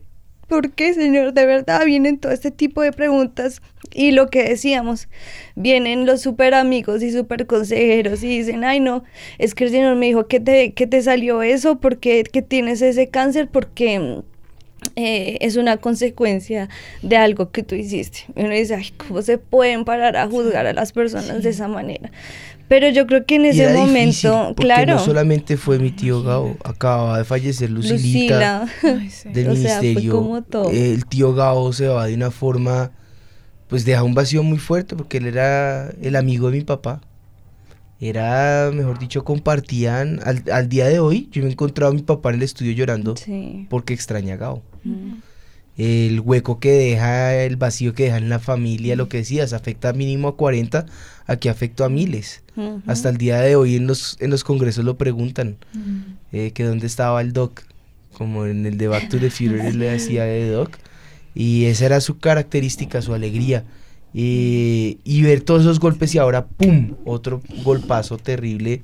¿Por qué, Señor? De verdad vienen todo este tipo de preguntas. Y lo que decíamos, vienen los super amigos y super consejeros y dicen, ay no, es que el Señor me dijo que te, que te salió eso, porque que tienes ese cáncer, porque eh, es una consecuencia de algo que tú hiciste. Y uno dice, ay, ¿cómo se pueden parar a juzgar a las personas de esa manera? Pero yo creo que en ese momento, claro. No solamente fue mi tío Gao, acababa de fallecer Lucilita del ministerio. El tío Gao se va de una forma, pues deja un vacío muy fuerte porque él era el amigo de mi papá. Era, mejor dicho, compartían. Al, día de hoy, yo me he encontrado a mi papá en el estudio llorando porque extraña a Gao el hueco que deja, el vacío que deja en la familia, lo que decías, afecta mínimo a 40, aquí afecta a miles. Hasta el día de hoy en los, en los congresos lo preguntan, eh, que dónde estaba el doc, como en el de Back to the Future le decía de doc, y esa era su característica, su alegría. Y ver todos esos golpes y ahora, ¡pum!, otro golpazo terrible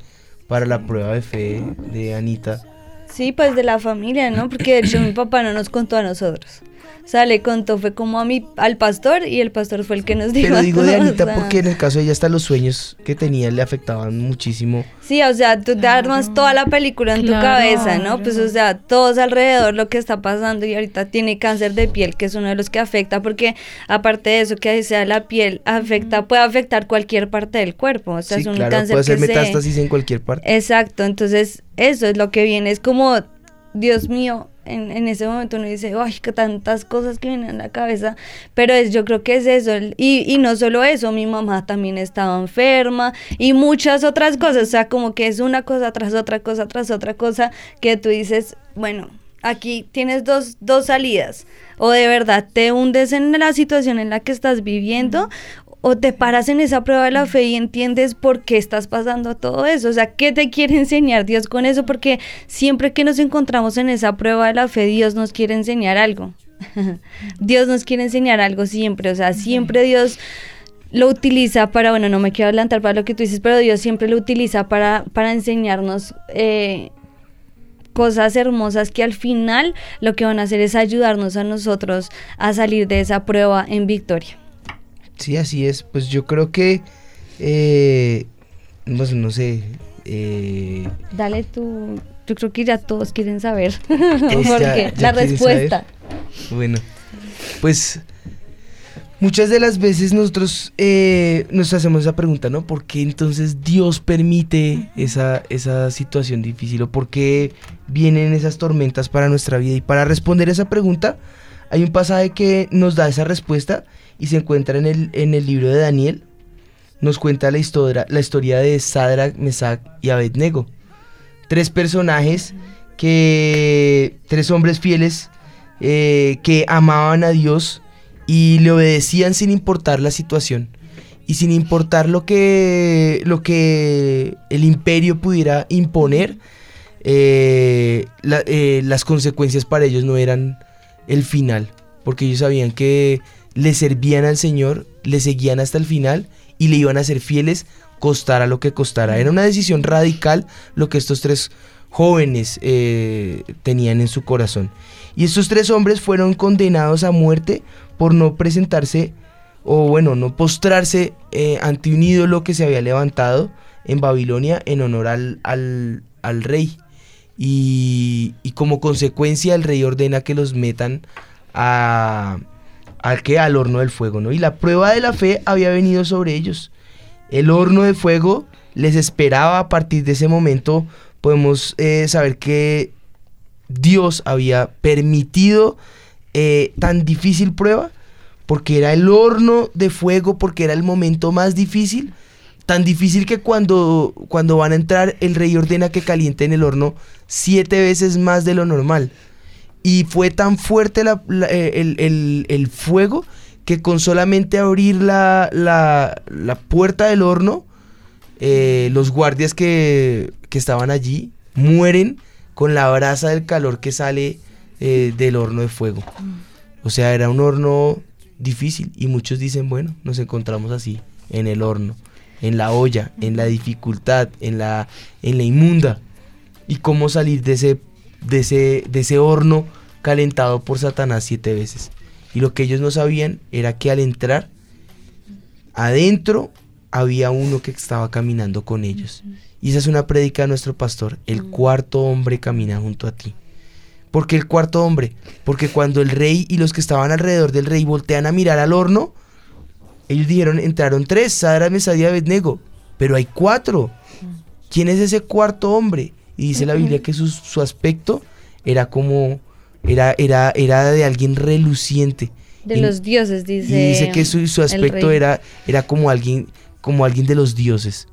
para la prueba de fe de Anita. Sí, pues de la familia, ¿no? Porque de hecho mi papá no nos contó a nosotros. O sea, le contó, fue como a mi, al pastor y el pastor fue el que nos dijo. Pero digo (laughs) de Anita porque en el caso de ella hasta los sueños que tenía le afectaban muchísimo. Sí, o sea, tú te armas toda la película en tu cabeza, ¿no? Pues o sea, todos alrededor lo que está pasando y ahorita tiene cáncer de piel, que es uno de los que afecta, porque aparte de eso, que sea la piel, afecta, puede afectar cualquier parte del cuerpo. O sea, es un claro, cáncer puede ser metástasis en cualquier parte. Exacto, entonces eso es lo que viene, es como, Dios mío, en, ese momento uno dice, ay, que tantas cosas que vienen a la cabeza, pero es, yo creo que es eso, y, y no solo eso, mi mamá también estaba enferma y muchas otras cosas, o sea, como que es una cosa tras otra cosa tras otra cosa que tú dices, bueno, aquí tienes dos, dos salidas, o de verdad te hundes en la situación en la que estás viviendo, o te paras en esa prueba de la fe y entiendes por qué estás pasando todo eso. O sea, ¿qué te quiere enseñar Dios con eso? Porque siempre que nos encontramos en esa prueba de la fe, Dios nos quiere enseñar algo. (laughs) Dios nos quiere enseñar algo siempre. O sea, siempre Dios lo utiliza para, bueno, no me quiero adelantar para lo que tú dices, pero Dios siempre lo utiliza para, para enseñarnos eh, cosas hermosas que al final lo que van a hacer es ayudarnos a nosotros a salir de esa prueba en victoria. Sí, así es. Pues yo creo que, eh, pues no sé. Eh, Dale tú. Yo creo que ya todos quieren saber. (laughs) Porque la respuesta. Bueno, pues muchas de las veces nosotros eh, nos hacemos esa pregunta, ¿no? ¿Por qué entonces Dios permite esa, esa situación difícil? ¿O por qué vienen esas tormentas para nuestra vida? Y para responder esa pregunta, hay un pasaje que nos da esa respuesta y se encuentra en el, en el libro de Daniel. Nos cuenta la historia, la historia de Sadrach, Mesach y Abednego. Tres personajes que, tres hombres fieles eh, que amaban a Dios y le obedecían sin importar la situación y sin importar lo que, lo que el imperio pudiera imponer, eh, eh, las consecuencias para ellos no eran el final, porque ellos sabían que le servían al Señor, le seguían hasta el final y le iban a ser fieles costara lo que costara. Era una decisión radical lo que estos tres jóvenes eh, tenían en su corazón. Y estos tres hombres fueron condenados a muerte por no presentarse o bueno, no postrarse eh, ante un ídolo que se había levantado en Babilonia en honor al, al rey. Y, como consecuencia el rey ordena que los metan a, al que al horno del fuego, ¿no? Y la prueba de la fe había venido sobre ellos. El horno de fuego les esperaba a partir de ese momento. Podemos eh, saber que Dios había permitido eh, tan difícil prueba, porque era el horno de fuego, porque era el momento más difícil. Tan difícil que cuando, cuando van a entrar, el rey ordena que calienten el horno siete veces más de lo normal. Y fue tan fuerte eh, el, el- el fuego que con solamente abrir la, la- la puerta del horno, eh, los guardias que, que estaban allí mueren con la brasa del calor que sale eh, del horno de fuego. O sea, era un horno difícil y muchos dicen, bueno, nos encontramos así, en el horno, en la olla, en la dificultad, en la, en la inmunda. Y cómo salir de ese, de, ese, de ese horno calentado por Satanás siete veces. Y lo que ellos no sabían era que al entrar, adentro había uno que estaba caminando con ellos. Y esa es una prédica de nuestro pastor. El cuarto hombre camina junto a ti. ¿Por qué el cuarto hombre? Porque cuando el rey y los que estaban alrededor del rey voltean a mirar al horno, ellos dijeron, entraron tres, Sadra, Mesadía Abednego, pero hay cuatro. ¿Quién es ese cuarto hombre? Y dice la Biblia que su, su aspecto era como, era, era, era de alguien reluciente. De Y- los dioses, dice. y dice que su, su aspecto era, era como alguien, como alguien de los dioses.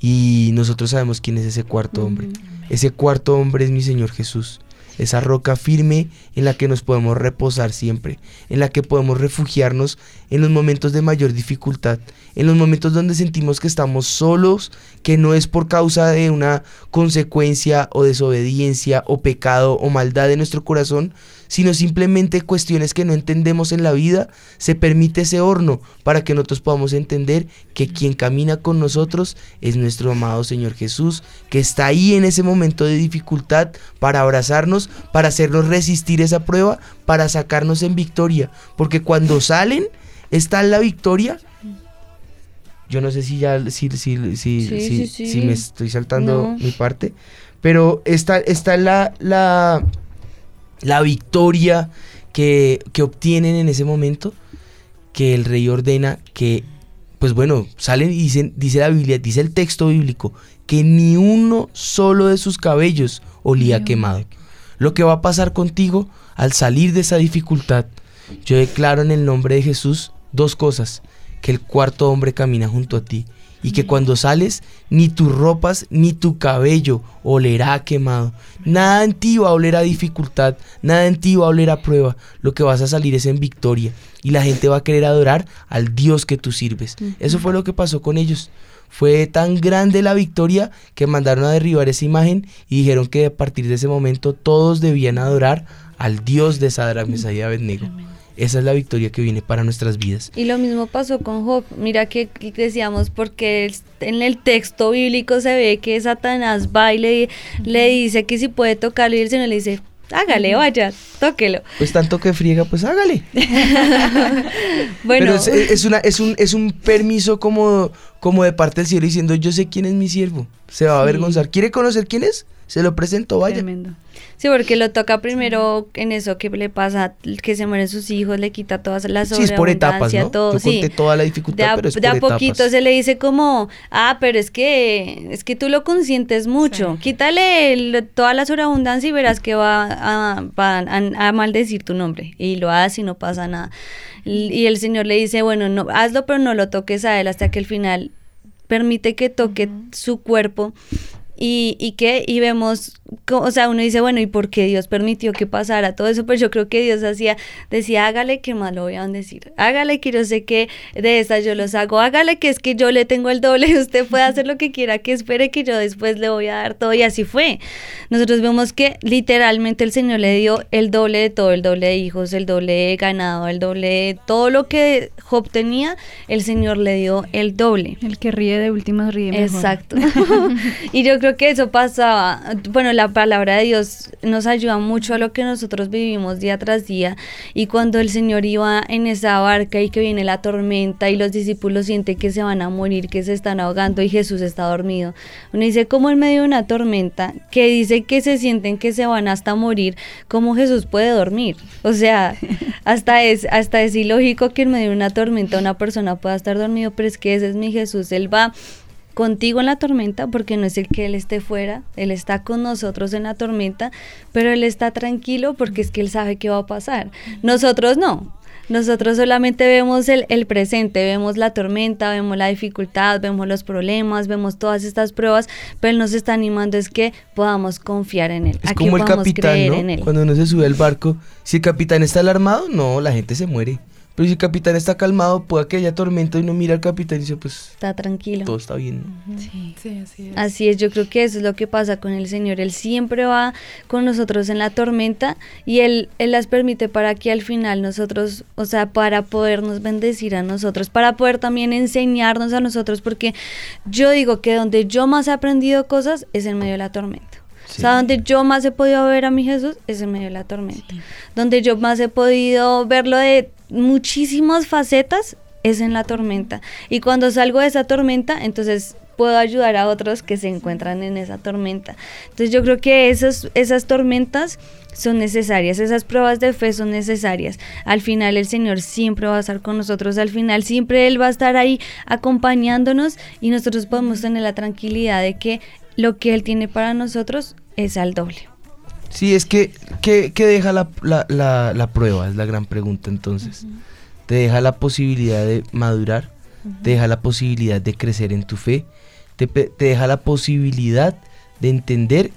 Y nosotros sabemos quién es ese cuarto hombre. Ese cuarto hombre es mi Señor Jesús. Esa roca firme en la que nos podemos reposar siempre, en la que podemos refugiarnos en los momentos de mayor dificultad, en los momentos donde sentimos que estamos solos, que no es por causa de una consecuencia o desobediencia o pecado o maldad de nuestro corazón, sino simplemente cuestiones que no entendemos en la vida, se permite ese horno para que nosotros podamos entender que quien camina con nosotros es nuestro amado Señor Jesús, que está ahí en ese momento de dificultad para abrazarnos, para hacernos resistir esa prueba, para sacarnos en victoria, porque cuando salen está la victoria. Yo no sé si ya si, si, si, Sí, si- sí, sí. si me estoy saltando No. mi parte, pero está, está la, la, la victoria que, que obtienen en ese momento, que el rey ordena que, pues bueno, salen y dicen, dice la Biblia, dice el texto bíblico, que ni uno solo de sus cabellos olía quemado. Lo que va a pasar contigo al salir de esa dificultad, yo declaro en el nombre de Jesús dos cosas, que el cuarto hombre camina junto a ti y que cuando sales ni tus ropas ni tu cabello olerá quemado. Nada en ti va a oler a dificultad, nada en ti va a oler a prueba. Lo que vas a salir es en victoria y la gente va a querer adorar al Dios que tú sirves. Eso fue lo que pasó con ellos. Fue tan grande la victoria que mandaron a derribar esa imagen y dijeron que a partir de ese momento todos debían adorar al Dios de Sadrach, Mesach y Abednego. Esa es la victoria que viene para nuestras vidas. Y lo mismo pasó con Job. Mira que, que decíamos, porque en el texto bíblico se ve que Satanás va y le, le dice que si puede tocarlo y el Señor le dice, hágale, vaya, tóquelo. Pues tanto que friega, pues hágale. (laughs) Bueno, Pero es, es una, es, un, es un permiso como, como de parte del cielo diciendo, yo sé quién es mi siervo. Se va a Sí. avergonzar. ¿Quiere conocer quién es? Se lo presento, vaya. sí, porque lo toca primero en eso que le pasa, que se mueren sus hijos, le quita todas las Sí, es por etapas, ¿no? todo. Yo sí. conté toda la dificultad, de a, pero es de a por etapas. poquito se le dice como, ah, pero es que es que tú lo consientes mucho. Quítale el- toda la sobreabundancia y verás que va, a, va a- a maldecir tu nombre. Y lo hace y no pasa nada. Y y el Señor le dice, bueno, no, hazlo, pero no lo toques a él hasta que al final permite que toque su cuerpo y, y que y vemos o sea uno dice bueno y por qué Dios permitió que pasara todo eso pues yo creo que Dios hacía decía hágale que más lo voy a bendecir hágale que yo sé que de estas yo los hago hágale que es que yo le tengo el doble (laughs) usted puede hacer lo que quiera que espere que yo después le voy a dar todo y así fue nosotros vemos que literalmente el Señor le dio el doble de todo el doble de hijos el doble de ganado el doble de todo lo que Job tenía el Señor le dio el doble El que ríe de últimas ríe mejor. Exacto. (laughs) y yo creo que eso pasaba. Bueno, la palabra de Dios nos ayuda mucho a lo que nosotros vivimos día tras día. Y cuando el Señor iba en esa barca y que viene la tormenta y los discípulos sienten que se van a morir, que se están ahogando y Jesús está dormido. Uno dice, como en medio de una tormenta, que dice que se sienten que se van hasta morir, ¿cómo Jesús puede dormir? O sea, (laughs) hasta es, hasta es ilógico que en medio de una tormenta una persona pueda estar dormido, pero es que ese es mi Jesús. Él va contigo en la tormenta, porque no es el que Él esté fuera, Él está con nosotros en la tormenta, pero Él está tranquilo porque es que Él sabe qué va a pasar. Nosotros no. Nosotros solamente vemos el, el presente, vemos la tormenta, vemos la dificultad, vemos los problemas, vemos todas estas pruebas, pero Él nos está animando es que podamos confiar en Él. Es a como que el capitán, creer ¿no? en Él. Cuando uno se sube al barco, si el capitán está alarmado, no, la gente se muere. Pero si el capitán está calmado, puede que haya tormenta y uno mira al capitán y dice, pues Está tranquilo. todo está bien. Sí, así es. Así es, yo creo que eso es lo que pasa con el Señor. Él siempre va con nosotros en la tormenta y Él, él las permite para que al final nosotros, o sea, para podernos bendecir a nosotros, para poder también enseñarnos a nosotros, porque yo digo que donde yo más he aprendido cosas es en medio de la tormenta. O sea, donde yo más he podido ver a mi Jesús es en medio de la tormenta. Donde yo más he podido verlo de muchísimas facetas es en la tormenta. Y cuando salgo de esa tormenta, entonces puedo ayudar a otros que se encuentran en esa tormenta. Entonces yo creo que esas, esas tormentas son necesarias, esas pruebas de fe son necesarias. Al final el Señor siempre va a estar con nosotros, al final siempre Él va a estar ahí acompañándonos y nosotros podemos tener la tranquilidad de que lo que Él tiene para nosotros es al doble. Sí, es que, ¿qué, qué deja la, la, la, la prueba? Es la gran pregunta entonces. Te deja la posibilidad de madurar, te deja la posibilidad de crecer en tu fe, te, te deja la posibilidad de entender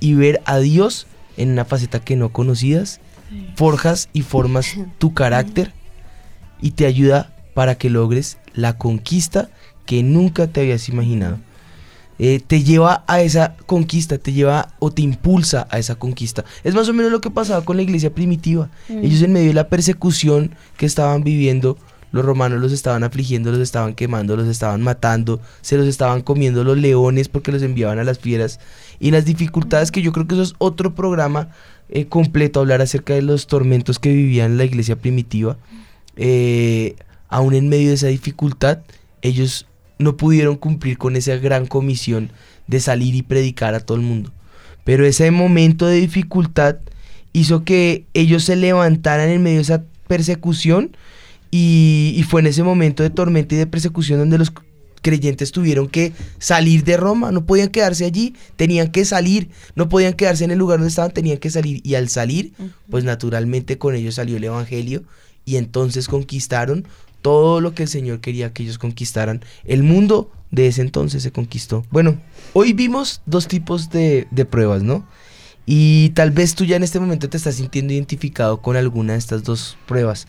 y ver a Dios en una faceta que no conocías, forjas y formas tu (laughs) carácter y te ayuda para que logres la conquista que nunca te habías imaginado. Eh, te lleva a esa conquista, te lleva o te impulsa a esa conquista. Es más o menos lo que pasaba con la iglesia primitiva. Mm. Ellos en medio de la persecución que estaban viviendo, los romanos los estaban afligiendo, los estaban quemando, los estaban matando, se los estaban comiendo los leones porque los enviaban a las fieras. Y las dificultades que yo creo que eso es otro programa eh, completo, hablar acerca de los tormentos que vivían la iglesia primitiva. Eh, aún en medio de esa dificultad, ellos no pudieron cumplir con esa gran comisión de salir y predicar a todo el mundo. Pero ese momento de dificultad hizo que ellos se levantaran en medio de esa persecución y, y fue en ese momento de tormenta y de persecución donde los creyentes tuvieron que salir de Roma, no podían quedarse allí, tenían que salir, no podían quedarse en el lugar donde estaban, tenían que salir. Y al salir, pues naturalmente con ellos salió el Evangelio y entonces conquistaron todo lo que el Señor quería que ellos conquistaran. El mundo de ese entonces se conquistó. Bueno, hoy vimos dos tipos de, de pruebas, ¿no? Y tal vez tú ya en este momento te estás sintiendo identificado con alguna de estas dos pruebas.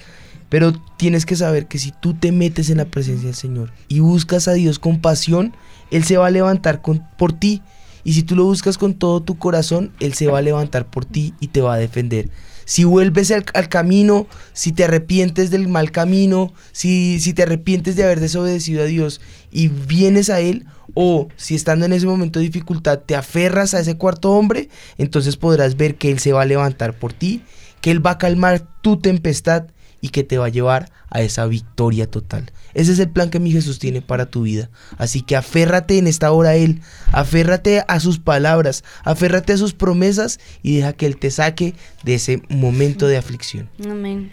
Pero tienes que saber que si tú te metes en la presencia del Señor y buscas a Dios con pasión, Él se va a levantar con, por ti. Y si tú lo buscas con todo tu corazón, Él se va a levantar por ti y te va a defender. Si vuelves al, camino, si te arrepientes del mal camino, si, si te arrepientes de haber desobedecido a Dios y vienes a Él, o si estando en ese momento de dificultad te aferras a ese cuarto hombre, entonces podrás ver que Él se va a levantar por ti, que Él va a calmar tu tempestad y que te va a llevar a esa victoria total. Ese es el plan que mi Jesús tiene para tu vida. Así que aférrate en esta hora a Él, aférrate a sus palabras, aférrate a sus promesas y deja que Él te saque de ese momento de aflicción. Amén.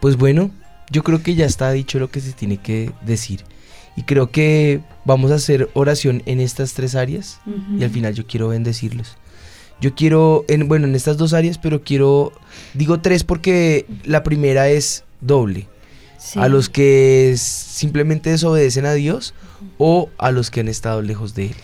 Pues bueno, yo creo que ya está dicho lo que se tiene que decir. Y creo que vamos a hacer oración en estas tres áreas y al final yo quiero bendecirlos. Yo quiero, en, bueno, en estas dos áreas, pero quiero, digo tres porque la primera es doble. Sí. A los que simplemente desobedecen a Dios o a los que han estado lejos de Él.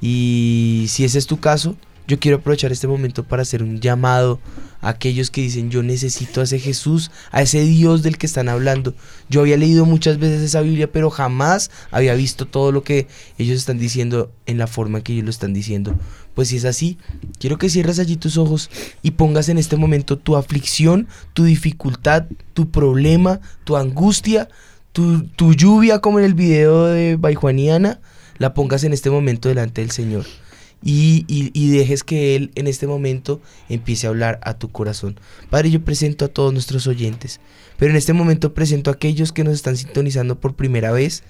Y si ese es tu caso, yo quiero aprovechar este momento para hacer un llamado a aquellos que dicen yo necesito a ese Jesús, a ese Dios del que están hablando. Yo había leído muchas veces esa Biblia, pero jamás había visto todo lo que ellos están diciendo en la forma que ellos lo están diciendo. Pues si es así, quiero que cierres allí tus ojos y pongas en este momento tu aflicción, tu dificultad, tu problema, tu angustia, tu, tu lluvia como en el video de Baijuaniana, la pongas en este momento delante del Señor y, y- dejes que Él en este momento empiece a hablar a tu corazón. Padre, yo presento a todos nuestros oyentes, pero en este momento presento a aquellos que nos están sintonizando por primera vez,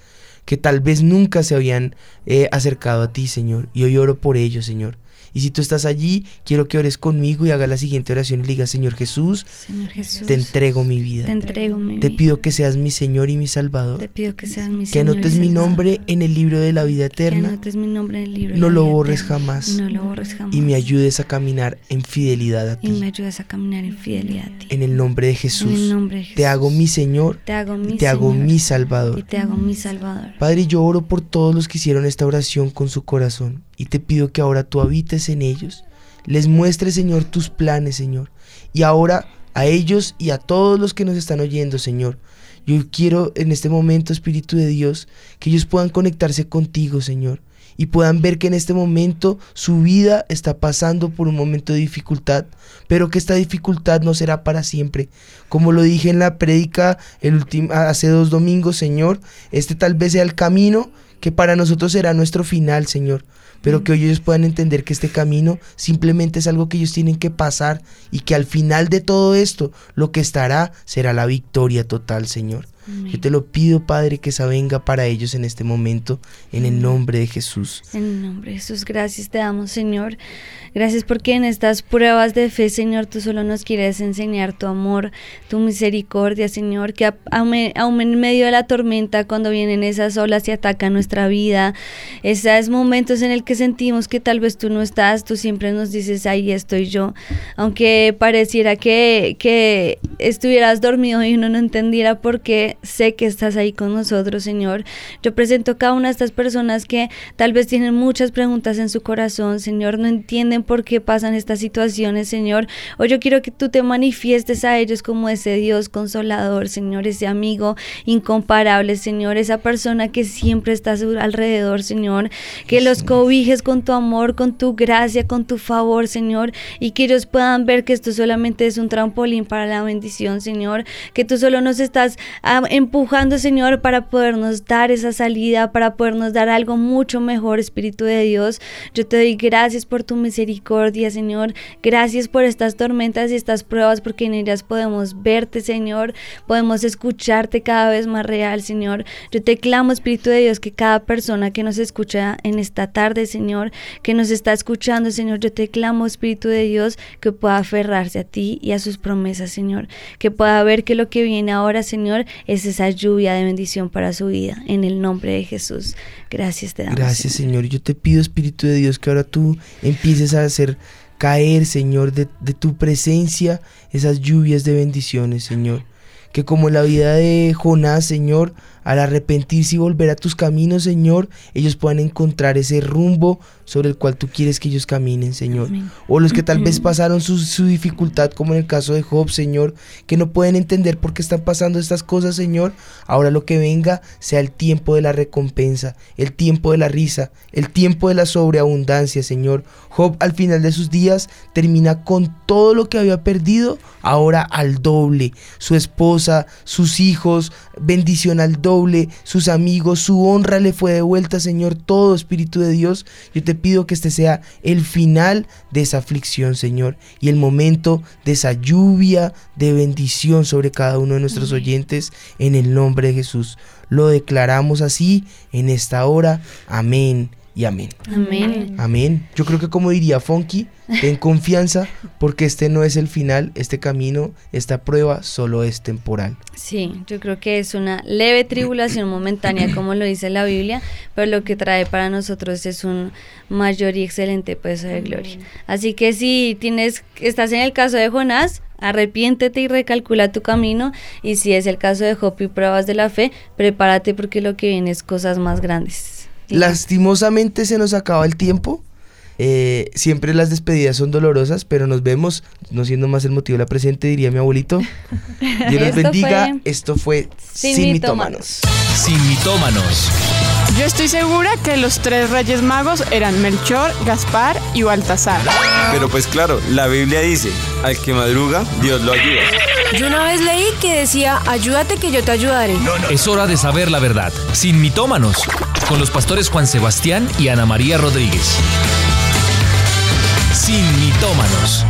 que tal vez nunca se habían eh, acercado a ti, Señor, y hoy oro por ellos, Señor. Y si tú estás allí, quiero que ores conmigo y hagas la siguiente oración y le digas, Señor Jesús, Señor Jesús, te entrego mi vida. te entrego mi Te vida. pido que seas mi Señor y mi Salvador. Te pido que seas mi que Señor y anotes mi nombre en el libro de la vida Que eterna anotes mi nombre en el libro. de no la lo vida borres eterna. jamás. No lo borres jamás. y me ayudes a caminar en fidelidad a Y ti. me ayudes a caminar en fidelidad a ti. En el nombre de Jesús. En el nombre de Te Jesús. hago mi Señor Te hago mi y te hago mi Y Salvador. te hago mi Salvador. Padre, yo oro por todos los que hicieron esta oración con su corazón y te pido que ahora tú habites en ellos. Les muestres, Señor, tus planes, Señor. Y ahora a ellos y a todos los que nos están oyendo, Señor. Yo quiero en este momento, Espíritu de Dios, que ellos puedan conectarse contigo, Señor. Y puedan ver que en este momento su vida está pasando por un momento de dificultad, pero que esta dificultad no será para siempre. Como lo dije en la prédica hace dos domingos, Señor, este tal vez sea el camino que para nosotros será nuestro final, Señor. Pero que hoy ellos puedan entender que este camino simplemente es algo que ellos tienen que pasar y que al final de todo esto lo que estará será la victoria total, Señor. Yo te lo pido, Padre, que esa venga para ellos en este momento, en el nombre de Jesús. En el nombre de Jesús, gracias te damos, Señor. Gracias porque en estas pruebas de fe, Señor, tú solo nos quieres enseñar tu amor, tu misericordia, Señor, que aún en medio de la tormenta, cuando vienen esas olas y atacan nuestra vida, esos momentos en el que sentimos que tal vez tú no estás, tú siempre nos dices, ahí estoy yo. Aunque pareciera que, que estuvieras dormido y uno no entendiera por qué, sé que estás ahí con nosotros, Señor. Yo presento a cada una de estas personas que tal vez tienen muchas preguntas en su corazón, Señor, no entienden por qué pasan estas situaciones, Señor. Hoy yo quiero que tú te manifiestes a ellos como ese Dios consolador, Señor, ese amigo incomparable, Señor, esa persona que siempre está a su alrededor, Señor, que los cobijes con tu amor, con tu gracia, con tu favor, Señor, y que ellos puedan ver que esto solamente es un trampolín para la bendición, Señor, que tú solo nos estás ah, empujando, Señor, para podernos dar esa salida, para podernos dar algo mucho mejor, Espíritu de Dios. Yo te doy gracias por tu misericordia, Señor. Gracias por estas tormentas y estas pruebas, porque en ellas podemos verte, Señor. Podemos escucharte cada vez más real, Señor. Yo te clamo, Espíritu de Dios, que cada persona que nos escucha en esta tarde, Señor, que nos está escuchando, Señor, yo te clamo, Espíritu de Dios, que pueda aferrarse a ti y a sus promesas, Señor. Que pueda ver que lo que viene ahora, Señor, es esa lluvia de bendición para su vida. En el nombre de Jesús. Gracias te damos. Gracias, Señor. Yo te pido, Espíritu de Dios, que ahora tú empieces a hacer caer, Señor, de, de tu presencia esas lluvias de bendiciones, Señor. Que como la vida de Jonás, Señor, al arrepentirse y volver a tus caminos, Señor, ellos puedan encontrar ese rumbo sobre el cual tú quieres que ellos caminen, Señor. O los que tal vez pasaron su, su dificultad, como en el caso de Job, Señor, que no pueden entender por qué están pasando estas cosas, Señor. Ahora lo que venga sea el tiempo de la recompensa, el tiempo de la risa, el tiempo de la sobreabundancia, Señor. Job al final de sus días termina con todo lo que había perdido, ahora al doble. Su esposa, sus hijos, bendición al doble, sus amigos, su honra le fue devuelta, Señor, todo Espíritu de Dios. Yo te pido que este sea el final de esa aflicción, Señor, y el momento de esa lluvia de bendición sobre cada uno de nuestros oyentes en el nombre de Jesús. Lo declaramos así en esta hora. Amén y amén. Amén. Amén. Yo creo que como diría Funky, ten (laughs) confianza porque este no es el final, este camino, esta prueba solo es temporal. Sí, yo creo que es una leve tribulación momentánea, como lo dice la Biblia, pero lo que trae para nosotros es un mayor y excelente peso de gloria. Así que si tienes, estás en el caso de Jonás, arrepiéntete y recalcula tu camino. Y si es el caso de Job y pruebas de la fe, prepárate porque lo que viene es cosas más grandes. Lastimosamente se nos acaba el tiempo. Eh, siempre las despedidas son dolorosas, pero nos vemos, no siendo más el motivo de la presente, diría mi abuelito. (laughs) Dios los bendiga. fue Esto fue Sin Sin, Mitómanos. mitómanos. Sin mitómanos. Yo estoy segura que los tres reyes magos eran Melchor, Gaspar y Baltasar. Pero pues claro, la Biblia dice, al que madruga, Dios lo ayuda. Yo una vez leí que decía, ayúdate que yo te ayudaré. Es hora de saber la verdad. Sin mitómanos. Con los pastores Juan Sebastián y Ana María Rodríguez. mitómanos.